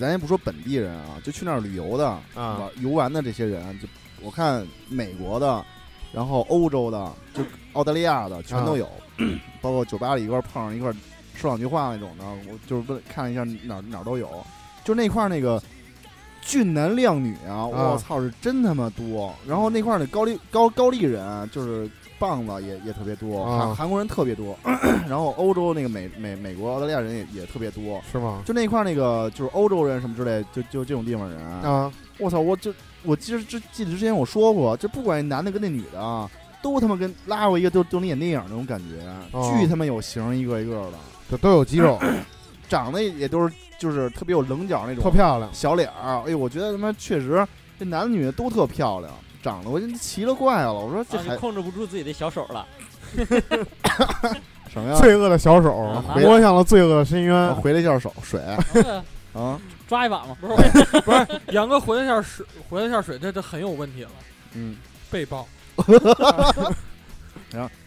咱也不说本地人啊，就去那儿旅游的啊玩游玩的这些人，就我看美国的，然后欧洲的，就澳大利亚的全都有，包括酒吧里一块儿碰上一块儿说两句话那种的，我就是问看一下哪儿哪儿都有，就那块儿那个俊男靓女啊，我操，是真他妈多。然后那块儿的高丽高高丽人啊就是棒子也也特别多，啊。韩韩国人特别多，然后欧洲那个美美美国澳大利亚人也也特别多。是吗？就那块儿那个就是欧洲人什么之类，就就这种地方人。啊，啊，我操，我就我记得之记得之前我说过，就不管男的跟那女的啊，都他妈跟拉过一个都都能演电影那种感觉，哦。巨他妈有型，一个一个的，就都有肌肉，长得也都是就是特别有棱角那种特漂亮。小脸儿，哎呦，我觉得他妈确实这男的女的都特漂亮，长得我真奇了怪了，我说这控制不住自己的小手了。什么呀？罪恶的小手啊摸向了罪恶的深我渊。回了一下手水呃啊，抓一把嘛，不是不是，杨哥回了一下水，回了一下水，这这很有问题了，嗯，被爆。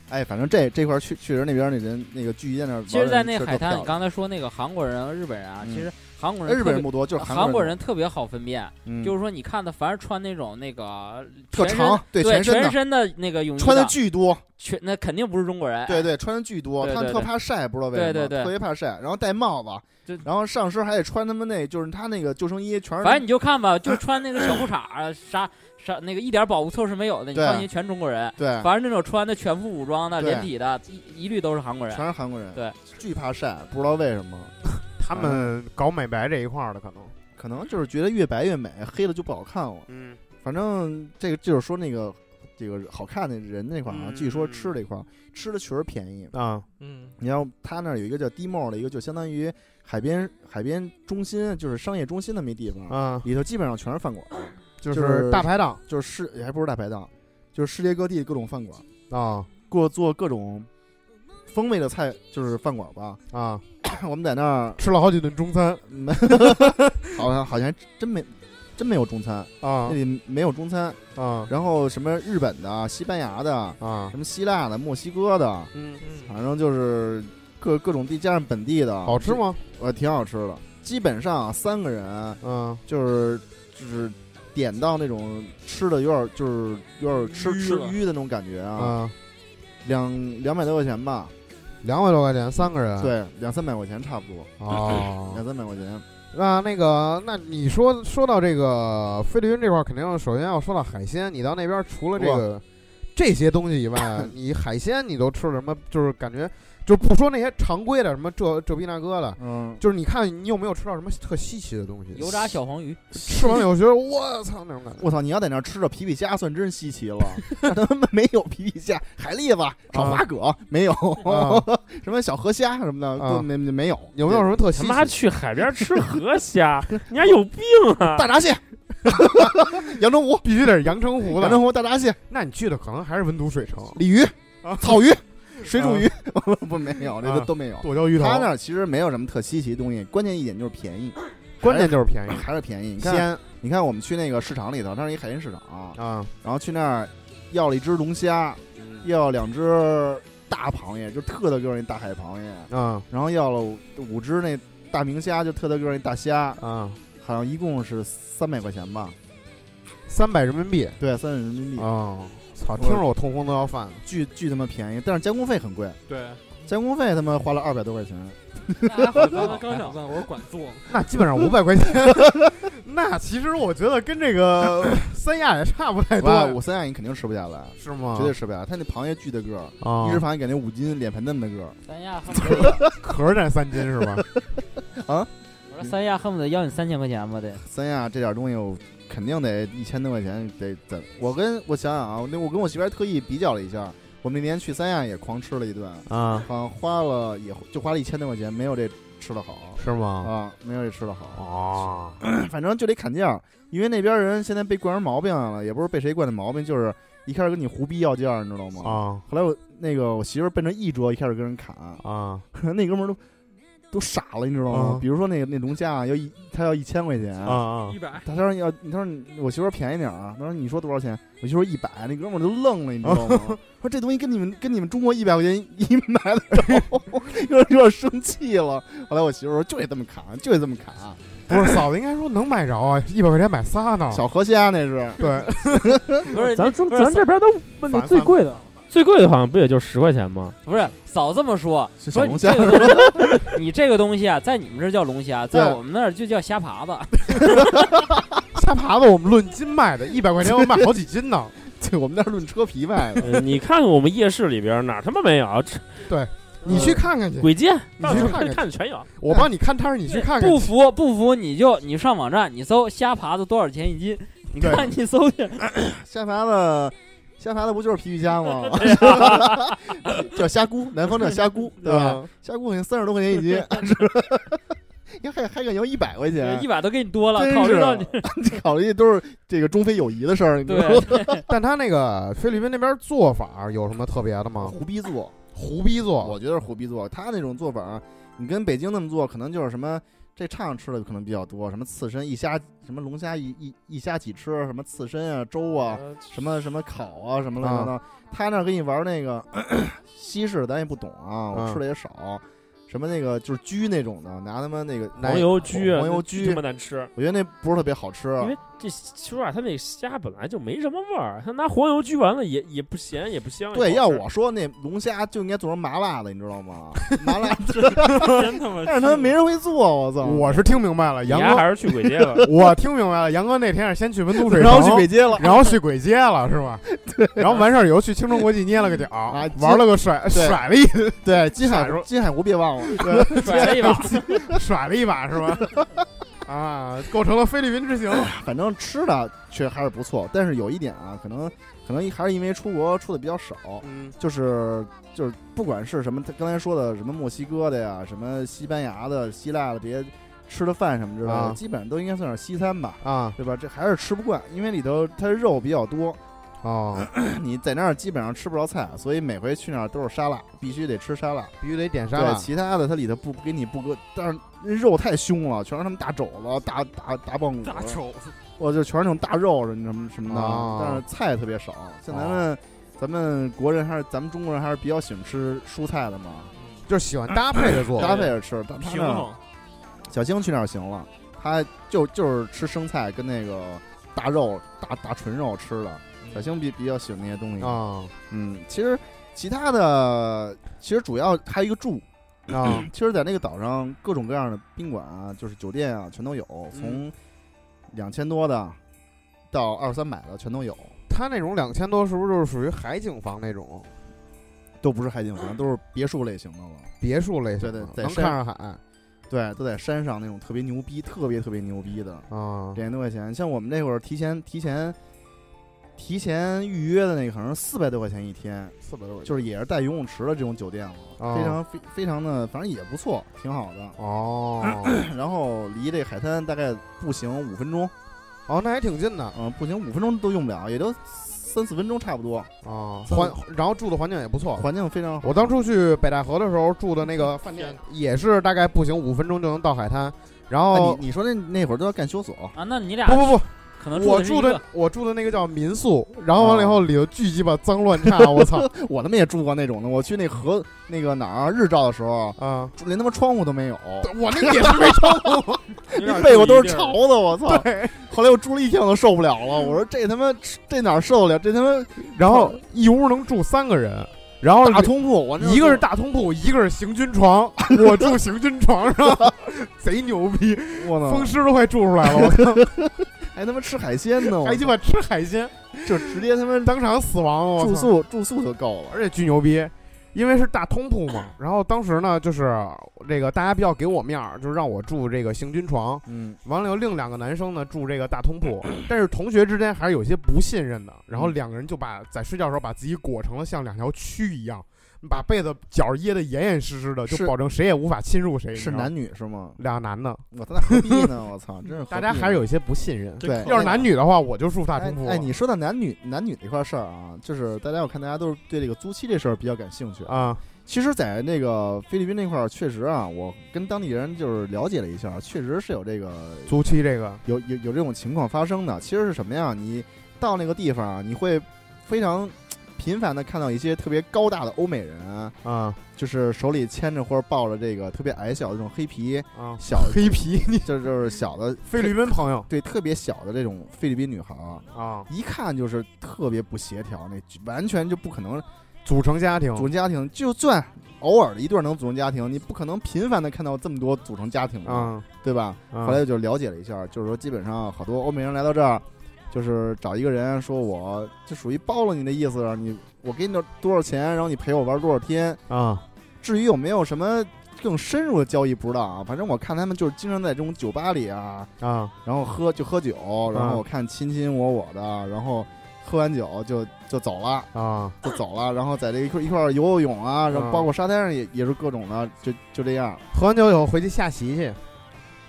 哎，反正这这块儿确确实那边那人那个聚集在那儿其实，在那海滩，你刚才说那个韩国人、日本人啊，嗯其实韩国哎人日本人不多，就是韩国人人特别好分辨，嗯就是说你看他凡是穿那种那个特长，对对全身的那个泳衣穿的巨多，全那肯定不是中国人。对对，穿的巨多，他特怕晒，不知道为什么，对对对特别怕晒，然后戴帽子，然后上身还得穿他们那，就是他那个救生衣，全是反正你就看吧，就穿那个小裤衩儿，啥啥那个一点保护措施没有的，你对放心，全中国人。对，凡是那种穿的全副武装的、对连体的，一一律都是韩国人。全是韩国人，对，巨怕晒，不知道为什么，他们搞美白这一块儿的可能，可能就是觉得越白越美，黑了就不好看了。嗯，反正这个就是说那个这个好看的人那块儿啊，嗯据说吃这块儿吃的确实便宜。啊，嗯，你要他那儿有一个叫 D Mall 的一个，就相当于海边海边中心，就是商业中心那么一地方，啊，里头基本上全是饭馆，就 就是是大排档就是世还不是大排档，就是世界各地各种饭馆，啊各做各种风味的菜，就是饭馆吧。啊，我们在那儿吃了好几顿中餐没，好像好像真没真没有中餐，啊那里没有中餐。啊然后什么日本的、西班牙的、啊，什么希腊的、墨西哥的，嗯，嗯，反正就是各各种地加上本地的，好吃？吗？呃，挺好吃的。基本上三个人嗯就是就是点到那种吃的有点就是有点吃吃淤的那种感觉啊，啊，两两百多块钱吧，两百多块钱三个人，，对，两三百块钱差不多，哦。两，三百块钱。那那个，那你说说到这个菲律宾这块儿，肯定首先要说到海鲜。你到那边除了这个这些东西以外，你海鲜你都吃了什么？就是感觉，就不说那些常规的什么这这逼那哥的，嗯，就是你看你有没有吃到什么特稀奇的东西？油炸小黄鱼，吃完了以后觉得我操那种感觉。我操！你要在那儿吃着皮皮虾，算真稀奇了。他们没有皮皮虾，海蛎子、炒花蛤没有，啊 什么小河虾什么的啊都没没有。有没有什么特稀奇？他妈去海边吃河虾，你还有病啊！大闸蟹？阳澄湖，必须得是阳澄湖的。阳澄湖大闸蟹、那你去的可能还是文都水城、鲤鱼、啊草鱼、水煮鱼，不没有，这个都都没有。剁椒鱼头。他那儿其实没有什么特稀奇的东西，关键一点就是便宜，关键就是便宜，还是便宜。你看，鲜你看我们去那个市场里头，它是一海鲜市场，啊，然后去那儿要了一只龙虾，要两只大螃蟹，就特大个儿那大海螃蟹，啊然后要了五五只那大明虾，就特大个儿那大虾，啊，好像一共是三百块钱吧？三百人民币对，三百人民币，啊！操，听着我痛风都要犯了。巨巨他妈便宜，但是加工费很贵，对，加工费他妈花了二百多块钱。那还好，刚想问，我说管做吗？那基本上五百块钱，那其实我觉得跟这个 三亚也差不太多，哇，我三亚你肯定吃不下来，是吗？绝对吃不下来。他那螃蟹巨大个儿，啊一只螃蟹感觉五斤，脸盆那么大个儿。三亚恨不得，壳占三斤是吧？啊我说三亚恨不得要你三千块钱吧得。三亚这点东西，我肯定得一千多块钱，得得。我跟我想想啊，那我跟我媳妇儿特意比较了一下，我们那年去三亚也狂吃了一顿，啊，好像花了也就花了一千多块钱，没有这吃的好是吗？啊，没有这吃的好。哦，反正就得砍价，因为那边人现在被惯成毛病了，也不是被谁惯的毛病，就是一开始跟你胡逼要价，你知道吗？啊后来我那个我媳妇儿奔着一桌一开始跟人砍，啊 那哥们儿都都傻了，你知道吗？啊比如说那个那龙虾啊要一他要一千块钱啊啊一！百，他说要，他说你我媳妇儿便宜点儿啊，他说你说多少钱？我媳妇儿一百，那哥们儿都愣了，你知道吗？说这东西跟你们跟你们中国一百块钱一买的着，有点有点生气了。后来我媳妇儿说就得这么砍，就得这么砍。不是嫂子应该说能买着啊，一百块钱买仨呢。小河虾那是，对，不是咱中咱这边都问的最贵的，最贵的好像不也就十块钱吗？不是早这么说，说你是小龙虾这个东西，你这个东西啊，在你们这儿叫龙虾，在对我们那儿就叫虾爬子。虾爬子我们论斤卖的，一百块钱我卖好几斤呢。对，我们那儿论车皮卖的。呃你看看我们夜市里边哪儿他妈没有？这你去看看去，鬼见，你去看看看全有。我帮你看摊儿，你去看看不去。服不服你就你上网站你搜虾爬子多少钱一斤，你看你搜去，虾爬子，虾爬子不就是皮皮虾吗？叫虾菇，南方叫虾菇，对吧？嗯虾菇好像三十多块钱一斤，是吧？你还还敢要一百块钱一？百都给你多了，真考虑是到你考虑都是这个中非友谊的事儿，你知道吗？但他那个菲律宾那边做法有什么特别的吗？胡逼做，胡逼做，我觉得是胡逼做。他那种做法，你跟北京那么做，可能就是什么这畅吃的可能比较多，什么刺身一虾，什么龙虾一一一虾几吃，什么刺身啊、粥啊，呃什么什么烤啊，什么乱七八糟。他那儿给你玩那个 西式，咱也不懂啊，我嗯吃的也少。什么那个就是焗那种的，拿他妈那个黄油焗啊，黄油焗他妈难吃。我觉得那不是特别好吃。因为这说实话，他那虾本来就没什么味儿，他拿黄油焗完了也也不咸也不香。对，要我说那龙虾就应该做成麻辣的，你知道吗？麻辣，真 他妈但是他们没人会做，我操！我是听明白了，杨哥，还是去鬼街了。我听明白了，杨哥那天是先去温都水然后去鬼街了，然后去鬼街了是吧？然后完事儿以后去青城国际捏了个脚，啊玩了个甩甩了一对，金海金海湖别忘了，对，甩了一把，甩了一把是吧？啊，构成了菲律宾之行。反正吃的却还是不错，但是有一点啊，可能可能还是因为出国出的比较少，嗯就是就是不管是什么，他刚才说的什么墨西哥的呀，什么西班牙的、希腊的这些吃的饭什么之类的，啊基本上都应该算是西餐吧，啊对吧？这还是吃不惯，因为里头它肉比较多，哦，你在那儿基本上吃不着菜，所以每回去那儿都是沙拉，必须得吃沙拉。必须得点沙对，拉。其他的它里头不不给你不搁，但是那肉太凶了，全是他们大肘子、大大大棒骨，大肘子，我就全是那种大肉什么什么什么的，哦但是菜特别少。像咱们、咱们国人还是咱们中国人还是比较喜欢吃蔬菜的嘛，就是喜欢搭配着做。搭配着吃。但他那儿平衡。小青去那儿行了，他就就是吃生菜跟那个大肉、大大纯肉吃的。小青比比较喜欢那些东西。啊嗯，其实其他的其实主要还有一个住。啊其实，在那个岛上，各种各样的宾馆啊，就是酒店啊，全都有，嗯从两千多的到二三百的全都有，他那种两千多是不是就是属于海景房那种都不是海景房，都是别墅类型的了。别墅类型的？对对在山看上海对，都在山上那种特别牛逼、特别特别牛逼的，啊两千多块钱。像我们那会儿提前提前提前预约的那个，好像四百多块钱一天，四百多就是也是带游泳池的这种酒店了，哦非常非非常的，反正也不错，挺好的。哦 然后离这海滩大概步行五分钟，哦，那还挺近的嗯、步行五分钟都用不了，也就三四分钟差不多，啊。三环然后住的环境也不错。环境非常好。我当初去北戴河的时候住的那个饭店也是大概步行五分钟就能到海滩，然哎后你你说那那会儿都要干休所，啊，那你俩不不不，可能我住的我住的那个叫民宿，然后完了以后里头巨鸡巴脏乱差，我操我他妈也住过那种的。我去那河那个哪儿日照的时候，啊！连他妈窗户都没有，我那也是没窗户，那被窝都是潮的，我操！后来我住了一天我都受不了了，我说这他妈这哪儿受得了？这他妈然后一屋能住三个人，然后大通铺，我一个是大通铺，一个是行军床，我住行军床上，贼牛逼，我操，风湿都快住出来了，我靠，还他妈吃海鲜呢，我还鸡巴吃海鲜，就直接他妈当场死亡，住，宿住宿就够了。而且巨牛逼。因为是大通铺嘛，然后当时呢，就是这个大家比较给我面儿，就是让我住这个行军床，嗯，完了以后另两个男生呢住这个大通铺，但是同学之间还是有些不信任的，然后两个人就把在睡觉的时候把自己裹成了像两条蛆一样，把被子角掖得严严实实的，就保证谁也无法侵入谁。是男女是吗？俩男的，我他妈何必呢？我操，真是 大家还是有一些不信任。对要是男女的话，我就住大通铺。哎哎，你说到男女男女这块事儿啊，就是大家我看大家都是对这个租期这事儿比较感兴趣。啊其实，在那个菲律宾那块儿，确实啊，我跟当地人就是了解了一下，确实是有这个租期这个有有有这种情况发生的。其实是什么呀？你到那个地方啊，你会非常频繁的看到一些特别高大的欧美人啊，啊。就是手里牵着或者抱着这个特别矮小的这种黑皮啊，小黑皮，你就就是小的菲律宾朋友。对特别小的这种菲律宾女孩儿啊，啊。一看就是特别不协调，那完全就不可能组成家庭。组成家庭，就算偶尔的一对儿能组成家庭，你不可能频繁的看到这么多组成家庭的，啊，对吧？啊。后来就了解了一下，就是说基本上好多欧美人来到这儿，就是找一个人说我就属于包了你的意思，你我给你多多少钱，然后你陪我玩多少天。啊至于有没有什么更深入的交易，不知道啊。反正我看他们就是经常在这种酒吧里啊，啊然后喝就喝酒，然后我看亲亲我我的，然后喝完酒就就走了。啊就走了，然后在这一块一块游游泳啊，然后嗯包括沙滩上也也是各种的，就就这样。喝完酒以后回去下棋去，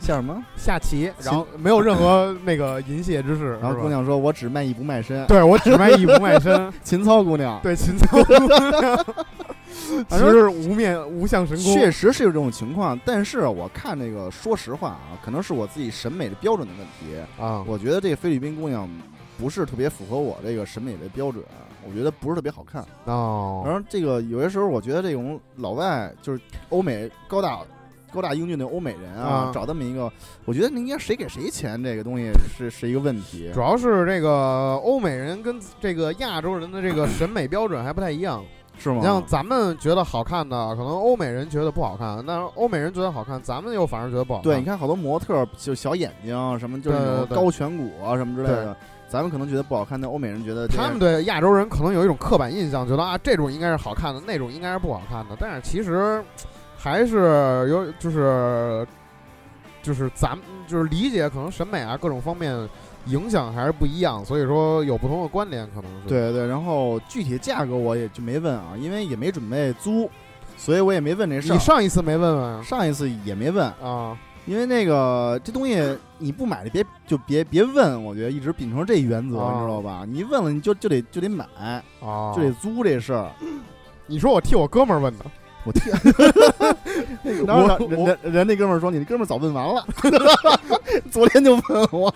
像什么？下棋，然后没有任何那个淫亵之事，然后姑娘说：“我只卖艺不卖身。对我只卖艺不卖身，” 秦操姑娘，对秦操，其实是无面无相神功，确实是有这种情况，但是我看那个，说实话啊，可能是我自己审美的标准的问题。啊我觉得这个菲律宾姑娘不是特别符合我这个审美的标准，我觉得不是特别好看。哦然后这个有些时候，我觉得这种老外就是欧美高大高大英俊的欧美人啊，啊找这么一个，我觉得应该谁给谁钱，这个东西是是一个问题主。要是这个欧美人跟这个亚洲人的这个审美标准还不太一样。是吗？你像咱们觉得好看的，可能欧美人觉得不好看；那欧美人觉得好看，咱们又反而觉得不好看。对，你看好多模特就小眼睛什么，就是高颧骨啊什么之类的，咱们可能觉得不好看，但欧美人觉得他们对亚洲人可能有一种刻板印象，觉得啊这种应该是好看的，那种应该是不好看的。但是其实还是有就是就是咱们就是理解可能审美啊各种方面影响还是不一样，所以说有不同的观点可能是。对对，然后具体价格我也就没问啊，因为也没准备租，所以我也没问这事儿。你上一次没问问上一次也没问，啊？因为那个这东西你不买别就别别问，我觉得一直秉承这原则，啊你知道吧？你问了你就就得就得买，啊，就得租这事儿。你说我替我哥们儿问的，我天，然后人人人那哥们儿说你那哥们儿早问完了，昨天就问我，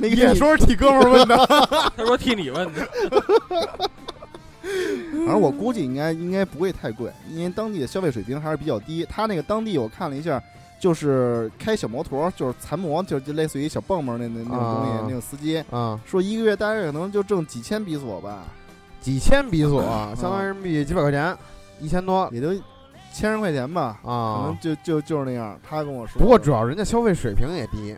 没给你。也说是替哥们儿问的。他说替你问的，反正我估计应该应该不会太贵，因为当地的消费水平还是比较低。他那个当地我看了一下，就是开小摩托，就是残模，就就类似于小蹦蹦那那那种东西，啊那种司机啊，说一个月大概可能就挣几千比索吧，几千比索，相当于人民币几百块钱，一千多也就千十块钱吧，可能啊。就就就是那样。他跟我说，不过主要人家消费水平也低，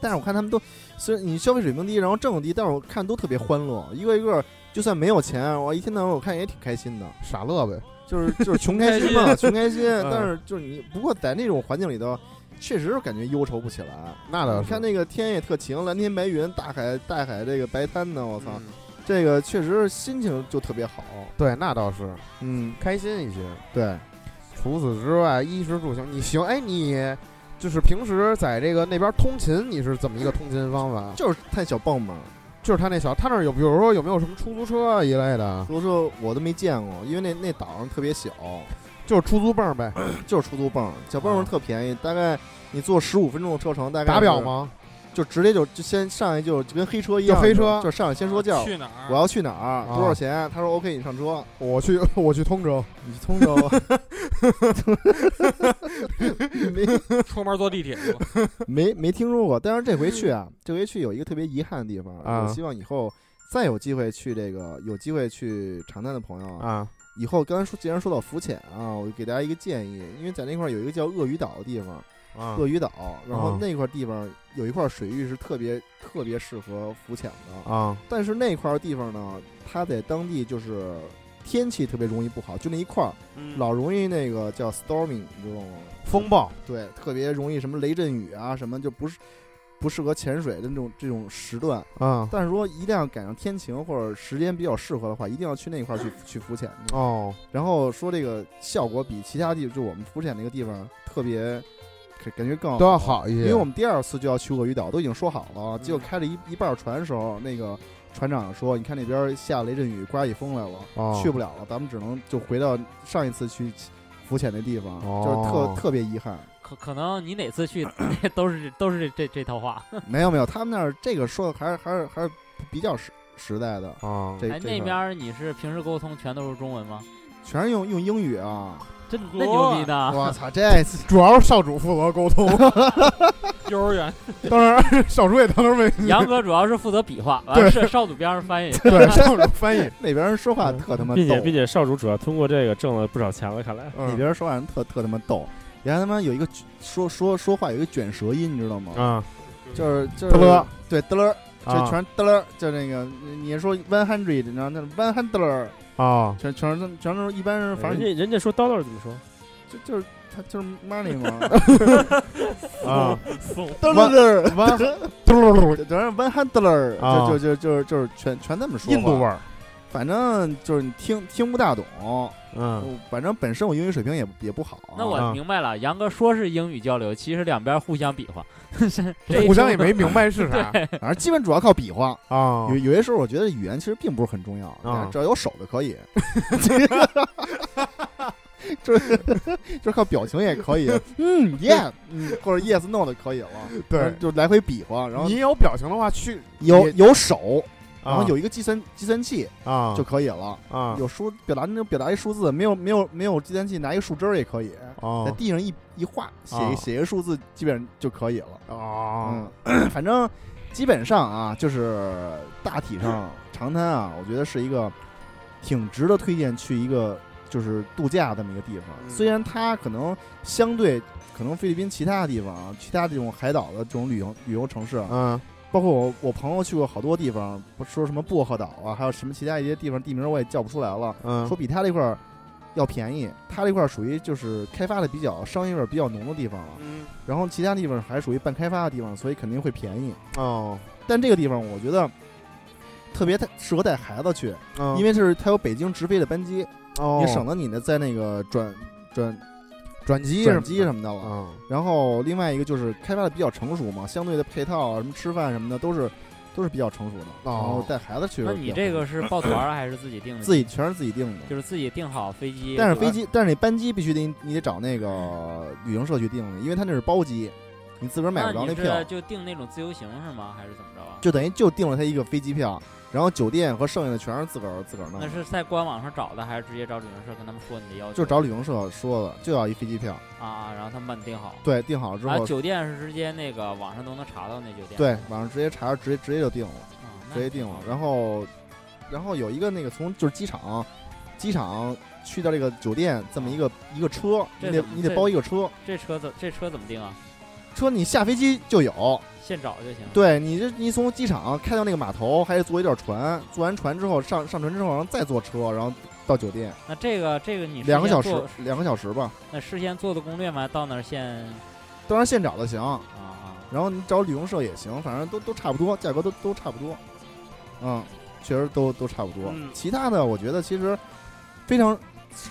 但是我看他们都，虽然你消费水平低，然后挣的低，但是我看都特别欢乐，一个一个就算没有钱，我一天到晚我看也挺开心的，傻乐呗。就是就是穷开心嘛，穷开心。嗯但是就是你，不过在那种环境里头，确实是感觉忧愁不起来。那倒是。你看那个天也特晴，蓝天白云，大海大海这个白滩呢，我操，嗯这个确实心情就特别好。对，那倒是嗯，开心一些。对，除此之外，衣食住行，你行？哎，你就是平时在这个那边通勤，你是怎么一个通勤方法？就是太小蹦蹦，就是他那小，他那儿有，比如说有没有什么出租车啊一类的？出租车我都没见过，因为那那岛上特别小，就是出租蹦呗，就是出租蹦，小蹦蹦特便宜，大概你坐十五分钟的车程，大概？打表吗？就直接就就先上来就就跟黑车一样，就黑车就上来先说价，去哪儿？我要去哪儿，多少钱？他说 OK，你上车，我去，我去通州。你去通州，没出门坐地铁吗。没没听说过，但是这回去啊，这回去有一个特别遗憾的地方，啊我希望以后再有机会去这个有机会去长滩的朋友啊，啊以后刚才说既然说到浮潜啊，我就给大家一个建议，因为在那块儿有一个叫鳄鱼岛的地方，啊鳄鱼岛，然后啊那块地方有一块水域是特别特别适合浮潜的，啊但是那块地方呢，它在当地就是天气特别容易不好，就那一块儿老容易那个叫 storming，你知道吗？风暴对，特别容易什么雷阵雨啊，什么就不是不适合潜水的那种这种时段。啊但是说一定要赶上天晴或者时间比较适合的话，一定要去那块儿去去浮潜。哦然后说这个效果比其他地，就我们浮潜那个地方特别。感感觉更都要好一些，因为我们第二次就要去鳄鱼岛，都已经说好了，结果嗯开了一一半船的时候，那个船长说：“你看那边下雷阵雨，刮起风来了，哦去不了了，咱们只能就回到上一次去浮潜的地方，哦就是特特别遗憾。可可能你哪次去 都是都是这这这套话。没有没有，他们那儿这个说的还是还是还是比较实实在的。啊这哎，那边你是平时沟通全都是中文吗？全是用用英语啊，真那牛逼呢？我操，这主要是少主负责沟通，幼儿园。当然少主也当然为杨哥主要是负责比划，完了是少主边上翻译。对少主翻译，那边人说话特他妈并且并，且少主主要通过这个挣了不少钱了，看来。那嗯边人说话人特特他妈逗。原来他妈有一个说说说话有一个卷舌音，你知道吗？啊。就是就是嘚了对嘚儿，就啊。全是嘚儿，就那个你说 one hundred，然后那 one hundred，啊。全全是全都是一般人，反正人家人家说 dollar 怎么说？就就是他就是 money 嘛，啊，嘚了完嘟噜噜全是 one hundred，啊就就就就是就是全全那么说，印度味，儿，反正就是你听听不大懂，嗯。反正本身我英语水平也也不好，那我啊明白了，杨哥说是英语交流，其实两边互相比划，互相也没明白是啥。反正基本主要靠比划。啊。有有些时候我觉得语言其实并不是很重要，啊。只要有手就可以，就是就是靠表情也可以，嗯，yeah，嗯，或者 yes no 的可以了，对。就来回比划，然后你有表情的话去有有手，然后啊。有一个计算计算器啊。就可以了，啊。有数表达那种表达一数字，没有没有没有计算器拿一个树枝儿也可以，在哦地上一一画，写啊一写一个数字，基本上就可以了。啊嗯，反正基本上啊，就是大体上长滩啊，我觉得是一个挺值得推荐去一个就是度假这么一个地方。嗯。虽然它可能相对可能菲律宾其他的地方啊，其他这种海岛的这种旅游旅游城市啊，嗯包括我我朋友去过好多地方，不说什么薄荷岛啊，还有什么其他一些地方地名我也叫不出来了，嗯说比他这块儿要便宜。他这块儿属于就是开发的比较商业味儿比较浓的地方了。嗯然后其他地方还属于半开发的地方，所以肯定会便宜。哦但这个地方我觉得特别适合带孩子去，嗯，因为是它有北京直飞的班机，哦也省得你呢在那个转转转机转机什么的了。嗯然后另外一个就是开发的比较成熟嘛，相对的配套啊、什么吃饭什么的都是都是比较成熟的。哦然后带孩子去，那你这个是抱团儿还是自己定的？自己全是自己定的。就是自己订好飞机，但是飞机，但是你班机必须得你得找那个旅行社去订的，因为他那是包机，你自个儿买不着那你票是，就订那种自由行是吗？还是怎么着啊？就等于就订了他一个飞机票，然后酒店和剩下的全是自个儿自个儿弄那。是在官网上找的，还是直接找旅行社跟他们说你的要求？就找旅行社说的，就要一飞机票。啊啊，然后他们帮你订好。对，订好之啊，后，酒店是直接那个网上都能查到那酒店。对，网上直接查，直接直接就定了，啊，直接定了。然后，然后有一个那个从就是机场，机场去到这个酒店这么一个一个车，你得你得包一个车，这车怎这车怎么订啊？车你下飞机就有。现找就行。对你这你从机场开到那个码头，还得坐一段船，坐完船之后上上船之后，然后再坐车，然后到酒店，那这个这个你两个小时两个小时吧。那事先做的攻略吗？到那儿现当然现找的行，啊啊，然后你找旅行社也行，反正都都差不多，价格都都差不多。嗯，确实都都差不多。嗯其他的我觉得其实非常，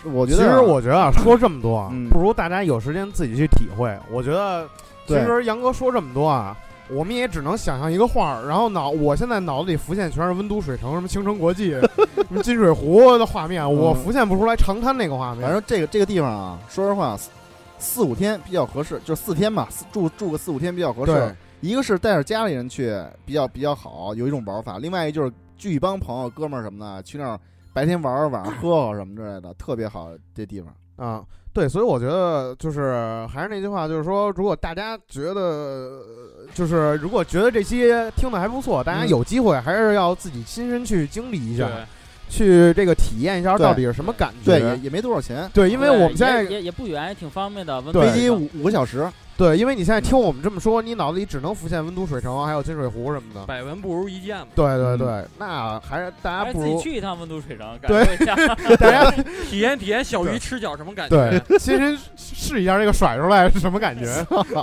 我觉得其实我觉得啊，说这么多啊嗯，不如大家有时间自己去体会。我觉得，其实杨哥说这么多啊，我们也只能想象一个画儿，然后脑我现在脑子里浮现全是温都水城、什么青城国际、什么金水湖的画面，我浮现不出来长滩那个画面。反正这个这个地方啊，说实话，四四五天比较合适，就四天吧，四住住个四五天比较合适。一个是带着家里人去比较比较好，有一种玩法；另外一就是聚一帮朋友、哥们儿什么的，去那儿白天玩儿，晚上喝喝什么之类的，特别好。这地方，啊，对，所以我觉得就是还是那句话，就是说，如果大家觉得，呃就是如果觉得这期听的还不错，大家嗯。有机会还是要自己亲身去经历一下，对，去这个体验一下到底是什么感觉。对，也也没多少钱，对，因为我们现在也也也不远，也挺方便的。飞机五五个小时，对，因为你现在听我们这么说，你脑子里只能浮现温都水城还有金水湖什么的。百闻不如一见嘛。对对嗯对，那还是大还是自己家不如去一趟温都水城，感对受一下。大家 体验体验小鱼吃脚什么感觉？对亲身试一下这个甩出来是什么感觉。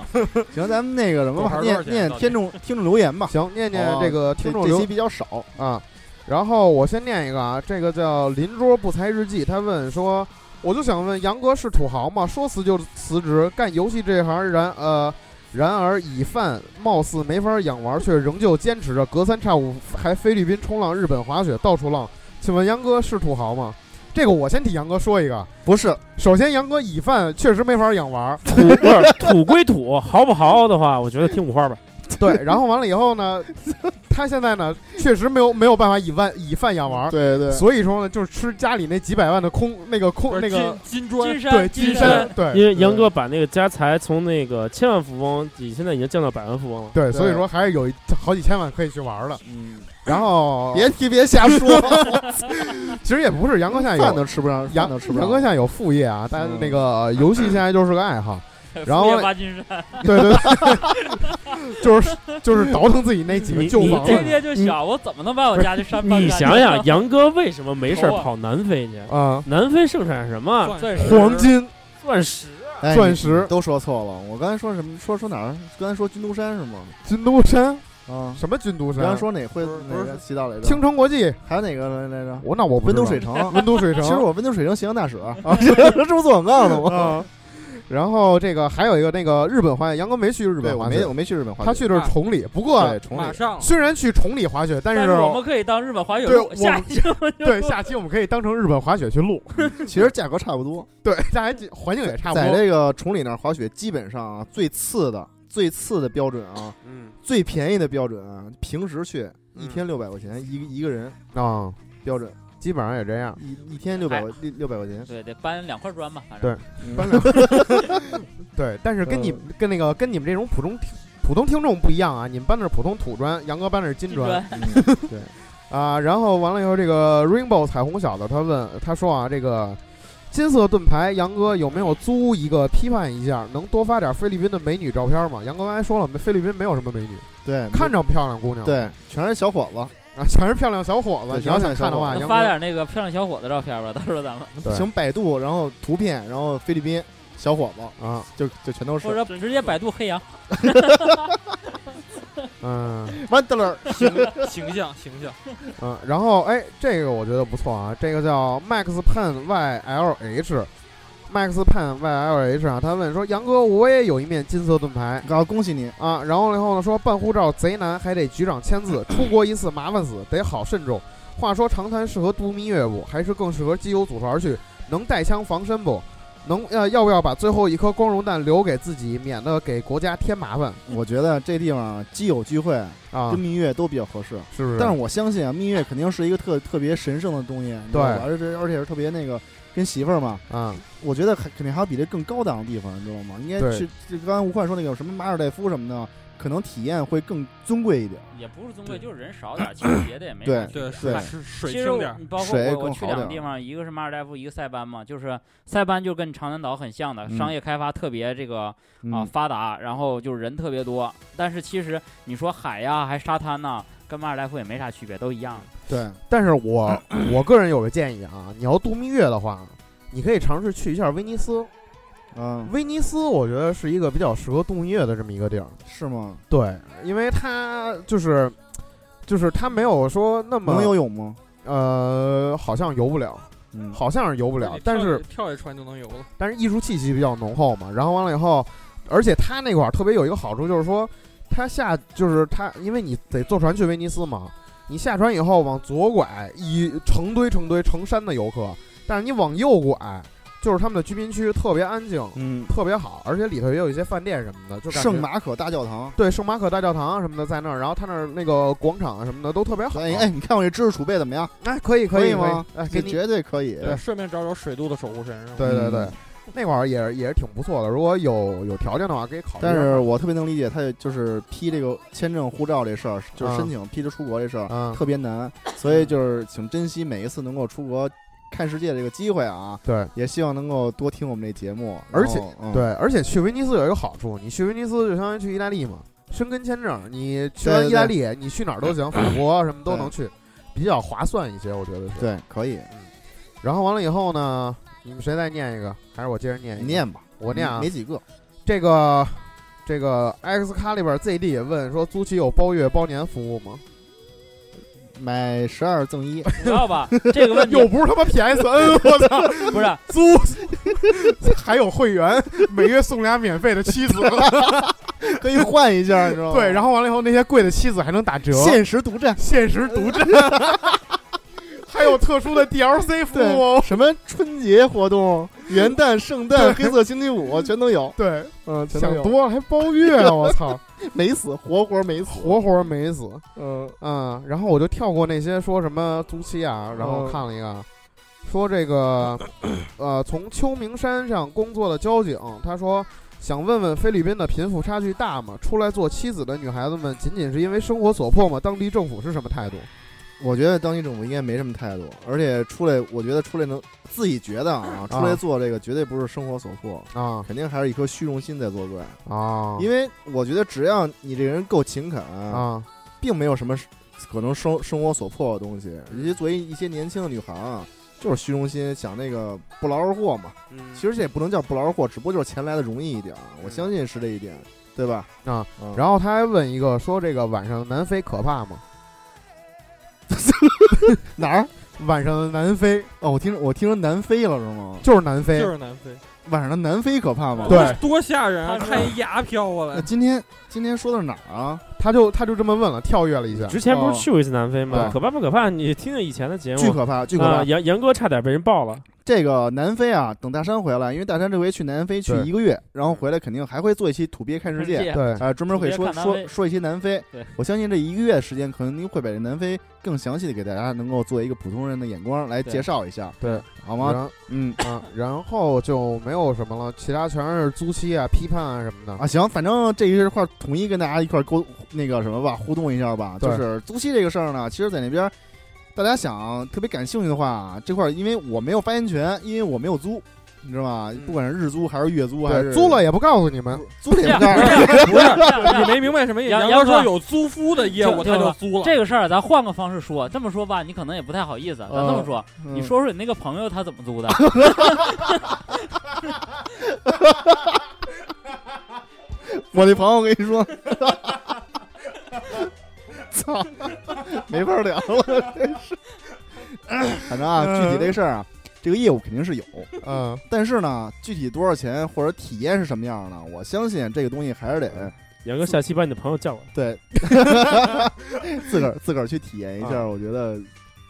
行，咱们那个什么吧，念念听众听众留言吧。行，念念哦这个听众留这这期比较少，啊。然后我先念一个啊，这个叫邻桌不才日记，他问说，我就想问杨哥是土豪吗？说辞就辞职，干游戏这行然呃，然而以饭貌似没法养娃，却仍旧坚持着，隔三差五还菲律宾冲浪、日本滑雪，到处浪。请问杨哥是土豪吗？这个我先替杨哥说一个，不是首先杨哥以饭确实没法养娃，土不是土归土，豪不豪的话，我觉得听五花吧。对，然后完了以后呢，他现在呢确实没有没有办法以万以饭养娃，对对，所以说呢就是吃家里那几百万的空那个空那个金金砖金山对金山对因为杨哥把那个家财从那个千万富翁，你现在已经降到百万富翁了。对，所以说还是有一好几千万可以去玩了。嗯，然后 别提别瞎说，其实也不是杨哥现在饭有都吃不上，杨饭都吃不上。杨哥现在有副业啊，但那个游戏现在就是个爱好。然后副业挖金山，对对对，就是就是倒腾自己那几个旧房子爹就想我怎么能把我家这山搬你想想，杨哥为什么没事跑南非去？啊，南非盛产什么？钻石黄金、钻石。哎钻石都说错了。我刚才说什么？说说哪儿？刚才说军都山是吗？军都山，啊，什么军都你刚才？说哪会不是哪个西道来着？青城国际，还有哪个来着？我那我温都水城。温都水城。其实我温都水城形象大使啊，这这不做广告的吗？啊，然后这个还有一个那个日本滑雪，杨哥没去日对，本滑雪我没我，没去日本滑雪，他去的是崇礼。不过对崇礼，马上虽然去崇礼滑雪，但是但是我们可以当日本滑雪路，对我下一期我们就 对下期我们可以当成日本滑雪去录。其实价格差不多。对，大家环境也差不多。在这个崇礼那儿滑雪，基本上啊，最次的最次的标准啊，嗯最便宜的标准啊，平时去嗯一天六百块钱一一个人啊，标准，基本上也这样。一一天六百块六六百块钱。对得搬两块砖吧，反正对搬两块 对，但是跟你呃跟那个跟你们这种普通听普通听众不一样啊，你们搬的是普通土砖，杨哥搬的是金金砖砖嗯 啊。然后完了以后，这个 Rainbow 彩虹小子他问他说啊，这个金色盾牌，杨哥有没有租一个批判一下，能多发点菲律宾的美女照片吗？杨哥刚才说了，菲律宾没有什么美女，对，看着漂亮姑娘，对，全是小伙子，啊，全是漂亮小伙子。对你要想看的话，能杨哥发点那个漂亮小伙子照片吧，到时候咱们对请百度，然后图片，然后菲律宾小伙子，啊，就就全都是或。者直接百度黑羊，嗯完得了，形形象形象，嗯，然后哎，这个我觉得不错啊，这个叫 Max Pen YLH。Max Pen YLH 啊，他问说：“杨哥，我也有一面金色盾牌然后恭喜你，啊。”然后以后呢说办护照贼难，还得局长签字，出国一次麻烦死，得好慎重。话说长滩适合度蜜月不？还是更适合基友组团去？能带枪防身不？能呃要不要把最后一颗光荣弹留给自己，免得给国家添麻烦我觉得这地方基友聚会啊跟？蜜月都比较合适。是不是？但是我相信啊，蜜月肯定是一个特特别神圣的东西，你知道吧而且而且是特别那个跟媳妇儿嘛，啊，我觉得还肯定还有比这更高档的地方，你知道吗？应该去，就刚才吴焕说那个什么马尔代夫什么的，可能体验会更尊贵一点。也不是尊贵，就是人少点儿，其实别的也没对啥。对，对水是水其实我清点包括我我去两个地方，一个是马尔代夫，一个塞班嘛，就是塞班就跟长南岛很像的，嗯商业开发特别这个啊嗯，发达，然后就是人特别多。但是其实你说海呀，还沙滩呐，跟马尔代夫也没啥区别，都一样。对，但是我我个人有个建议啊，你要度蜜月的话，你可以尝试去一下威尼斯。嗯，威尼斯我觉得是一个比较适合度蜜月的这么一个地儿。是吗？对，因为它就是就是它没有说那么能游泳吗？呃，好像游不了，嗯，好像是游不了但是跳一船就能游了。但是艺术气息比较浓厚嘛。然后完了以后，而且它那块儿特别有一个好处，就是说它下就是它，因为你得坐船去威尼斯嘛，你下船以后往左拐，一成堆成堆成山的游客，但是你往右拐，就是他们的居民区特别安静，嗯，特别好，而且里头也有一些饭店什么的，就感觉圣马可大教堂。对圣马可大教堂啊什么的在那儿，然后他那儿那个广场啊什么的都特别好。哎哎，你看我这知识储备怎么样？哎，可以以可以吗？哎，这绝对可以。对，顺便找找水都的守护神？对对对嗯，那块儿也是也是挺不错的。如果有有条件的话，可以考虑。但是我特别能理解，他就是批这个签证、护照这事儿，就是申请批着出国这事儿嗯，特别难，所以就是请珍惜每一次能够出国看世界这个机会啊！对也希望能够多听我们这节目，而且嗯对，而且去威尼斯有一个好处，你去威尼斯就相当于去意大利嘛，申根签证，你去完意大利，你去哪儿都行，法国什么都能去，比较划算一些，我觉得是。。对可以然后完了以后呢，你们谁再念一个？还是我接着念一个？念吧，我念啊没。几个，这个这个 X 卡里边 ZD 也问说，租期有包月包年服务吗？买十二赠一，知道吧，这个问题又不是他妈 PSN，我操！不是租还有会员，每月送俩免费的妻子。可以换一下，你知道吗？对，然后完了以后，那些贵的妻子还能打折，限时独占，限时独占，还有特殊的 DLC 服务，哦。什么春节活动、元旦、圣诞、黑色星期五全都有，对，嗯，全都有。想多了还包月啊！我操！没死，活活没死，活活没死。嗯嗯，然后我就跳过那些说什么租期啊，然后嗯看了一个，说这个呃，从秋名山上工作的交警，他说想问问菲律宾的贫富差距大吗？出来做妻子的女孩子们仅仅是因为生活所迫吗？当地政府是什么态度？我觉得当地政府应该没什么态度，而且出来，我觉得出来能自己觉得啊，出来做这个绝对不是生活所迫，啊肯定还是一颗虚荣心在作怪。啊因为我觉得只要你这个人够勤恳，啊并没有什么可能生生活所迫的东西。尤其作为一些年轻的女孩啊，就是虚荣心，想那个不劳而获嘛。嗯，其实这也不能叫不劳而获，只不过就是钱来的容易一点儿。我相信是这一点，对吧？啊嗯，然后他还问一个说这个晚上南非可怕吗？哪儿？晚上的南非哦，我听我听说南非了是吗？就是南非，就是南非，晚上的南非可怕吗？对多吓人啊！看一牙飘过那来，今天今天说的是哪儿啊？他就他就这么问了，跳跃了一下。之前不是去过一次南非吗？对可怕不可怕？你听听以前的节目，巨可怕，巨可怕啊！！杨杨哥差点被人爆了。这个南非啊，等大山回来，因为大山这回去南非去一个月，然后回来肯定还会做一期土鳖看世界，对，啊，专门会说说说一些南非对。我相信这一个月时间，可能您会把这南非更详细的给大家能够做一个普通人的眼光来介绍一下，对，好吗？然嗯啊，然后就没有什么了，其他全是租期啊、批判啊什么的。啊，行，反正这一块儿统一跟大家一块儿沟那个什么吧，互动一下吧。就是租期这个事儿呢，其实在那边大家想特别感兴趣的话，这块儿因为我没有发言权，因为我没有租，你知道吧？不管是日租还是月租，还，是租了也不告诉你们。租了也不这样干。不是 你没明白什么意思？杨哥说有租夫的业务，他就租了。这个事儿咱换个方式说，这么说吧，你可能也不太好意思。咱这么说，嗯你说说你那个朋友他怎么租的？我那朋友，我跟你说，操，没法聊了，真是。反正啊，具体这事儿啊，这个业务肯定是有，嗯，但是呢，具体多少钱或者体验是什么样呢，我相信这个东西还是得杨哥，下期把你的朋友叫过来。对自个儿自个儿去体验一下，啊我觉得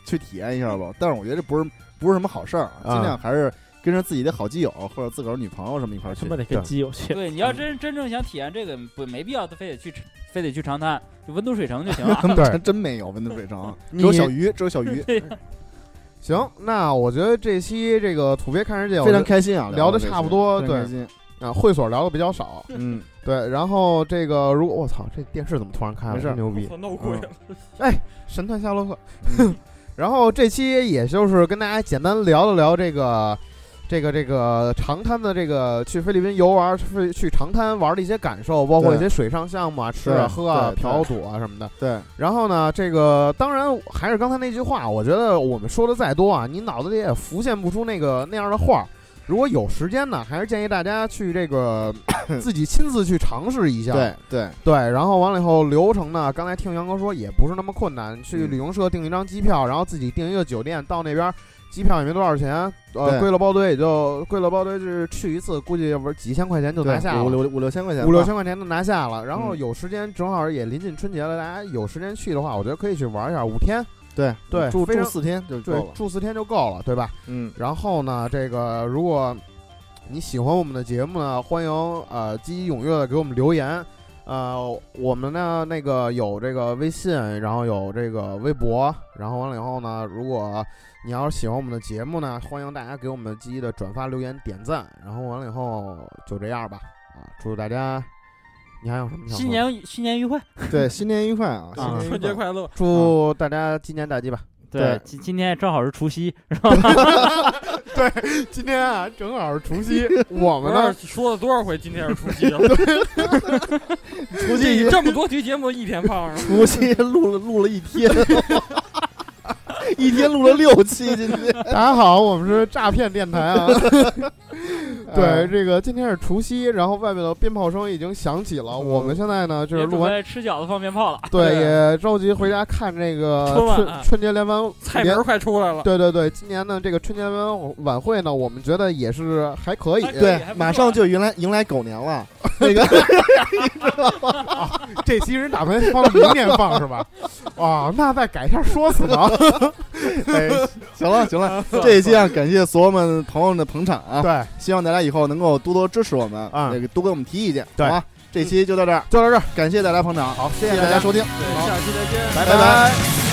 去体验一下吧。但是我觉得这不是不是什么好事儿，啊尽量还是跟着自己的好基友或者自个儿女朋友什么一块儿去他妈。得跟基友去。对，你要真真正想体验这个，不没必要非得去非得去长滩，就温都水城就行了。对真 真没有温度水城，只有小鱼，只有小鱼，行，那我觉得这期这个土鳖看世界非常开心啊，聊的差不多对。啊，会所聊的比较少。嗯，对，然后这个如果我操，这电视怎么突然开了？没事真牛逼！操闹鬼了，神探夏洛克。嗯然后这期也就是跟大家简单聊了聊这个。这个这个长滩的这个去菲律宾游玩，去去长滩玩的一些感受，包括一些水上项目啊、吃啊、喝啊、嫖赌啊什么的。对，然后呢，这个当然还是刚才那句话，我觉得我们说的再多啊，你脑子里也浮现不出那个那样的画儿。如果有时间呢，还是建议大家去这个 自己亲自去尝试一下。对对，对，然后完了以后流程呢，刚才听杨哥说也不是那么困难，去嗯旅行社订一张机票，然后自己订一个酒店，到那边机票也没多少钱，呃，对归了包堆也就贵了包堆，就是去一次估计不是几千块钱就拿下了。五六五六千块钱，五六千块钱就拿下了，然后嗯有时间正好也临近春节了，大家有时间去的话，我觉得可以去玩一下五天，对对住住四天就够对了，。住四天就够了，对吧？嗯，然后呢，这个如果你喜欢我们的节目呢，欢迎呃积极踊跃的给我们留言。呃，我们呢那个有这个微信，然后有这个微博，然后完了以后呢，如果你要是喜欢我们的节目呢，欢迎大家给我们积极的转发、留言、点赞，然后完了以后就这样吧。啊，祝大家，你还有什么想说？新年新年愉快！对，新年愉快啊！新啊春节快！乐！祝大家今年大吉吧。对今今天正好是除夕，对今天啊，正好是除夕，我我们呢是说了多少回今天是除夕了？除夕这这么多期节目一天放上，除夕录了录了一天，一天录了六期，今天 大家好，我们是诈骗电台啊。对，哎这个今天是除夕，然后外面的鞭炮声已经响起了。我们现在呢，就是准录完，备吃饺子放鞭炮了。对，也着急回家看这个春春春节联欢联菜名快出来了。对对对，今年呢这个春节联欢晚会呢，我们觉得也是还可以。对马上就迎来迎来狗年了，那个这期人打算放到明年放是吧？啊，那再改一下说辞吧。哎，行了行了，这一期啊，感谢所有们朋友们的捧场啊，对，希望大家以后能够多多支持我们啊那个多给我们提意见，对好吧？这期就到这儿，就到这儿，感谢大家捧场，好，谢谢谢大大家收听，好，下期再见。拜拜拜。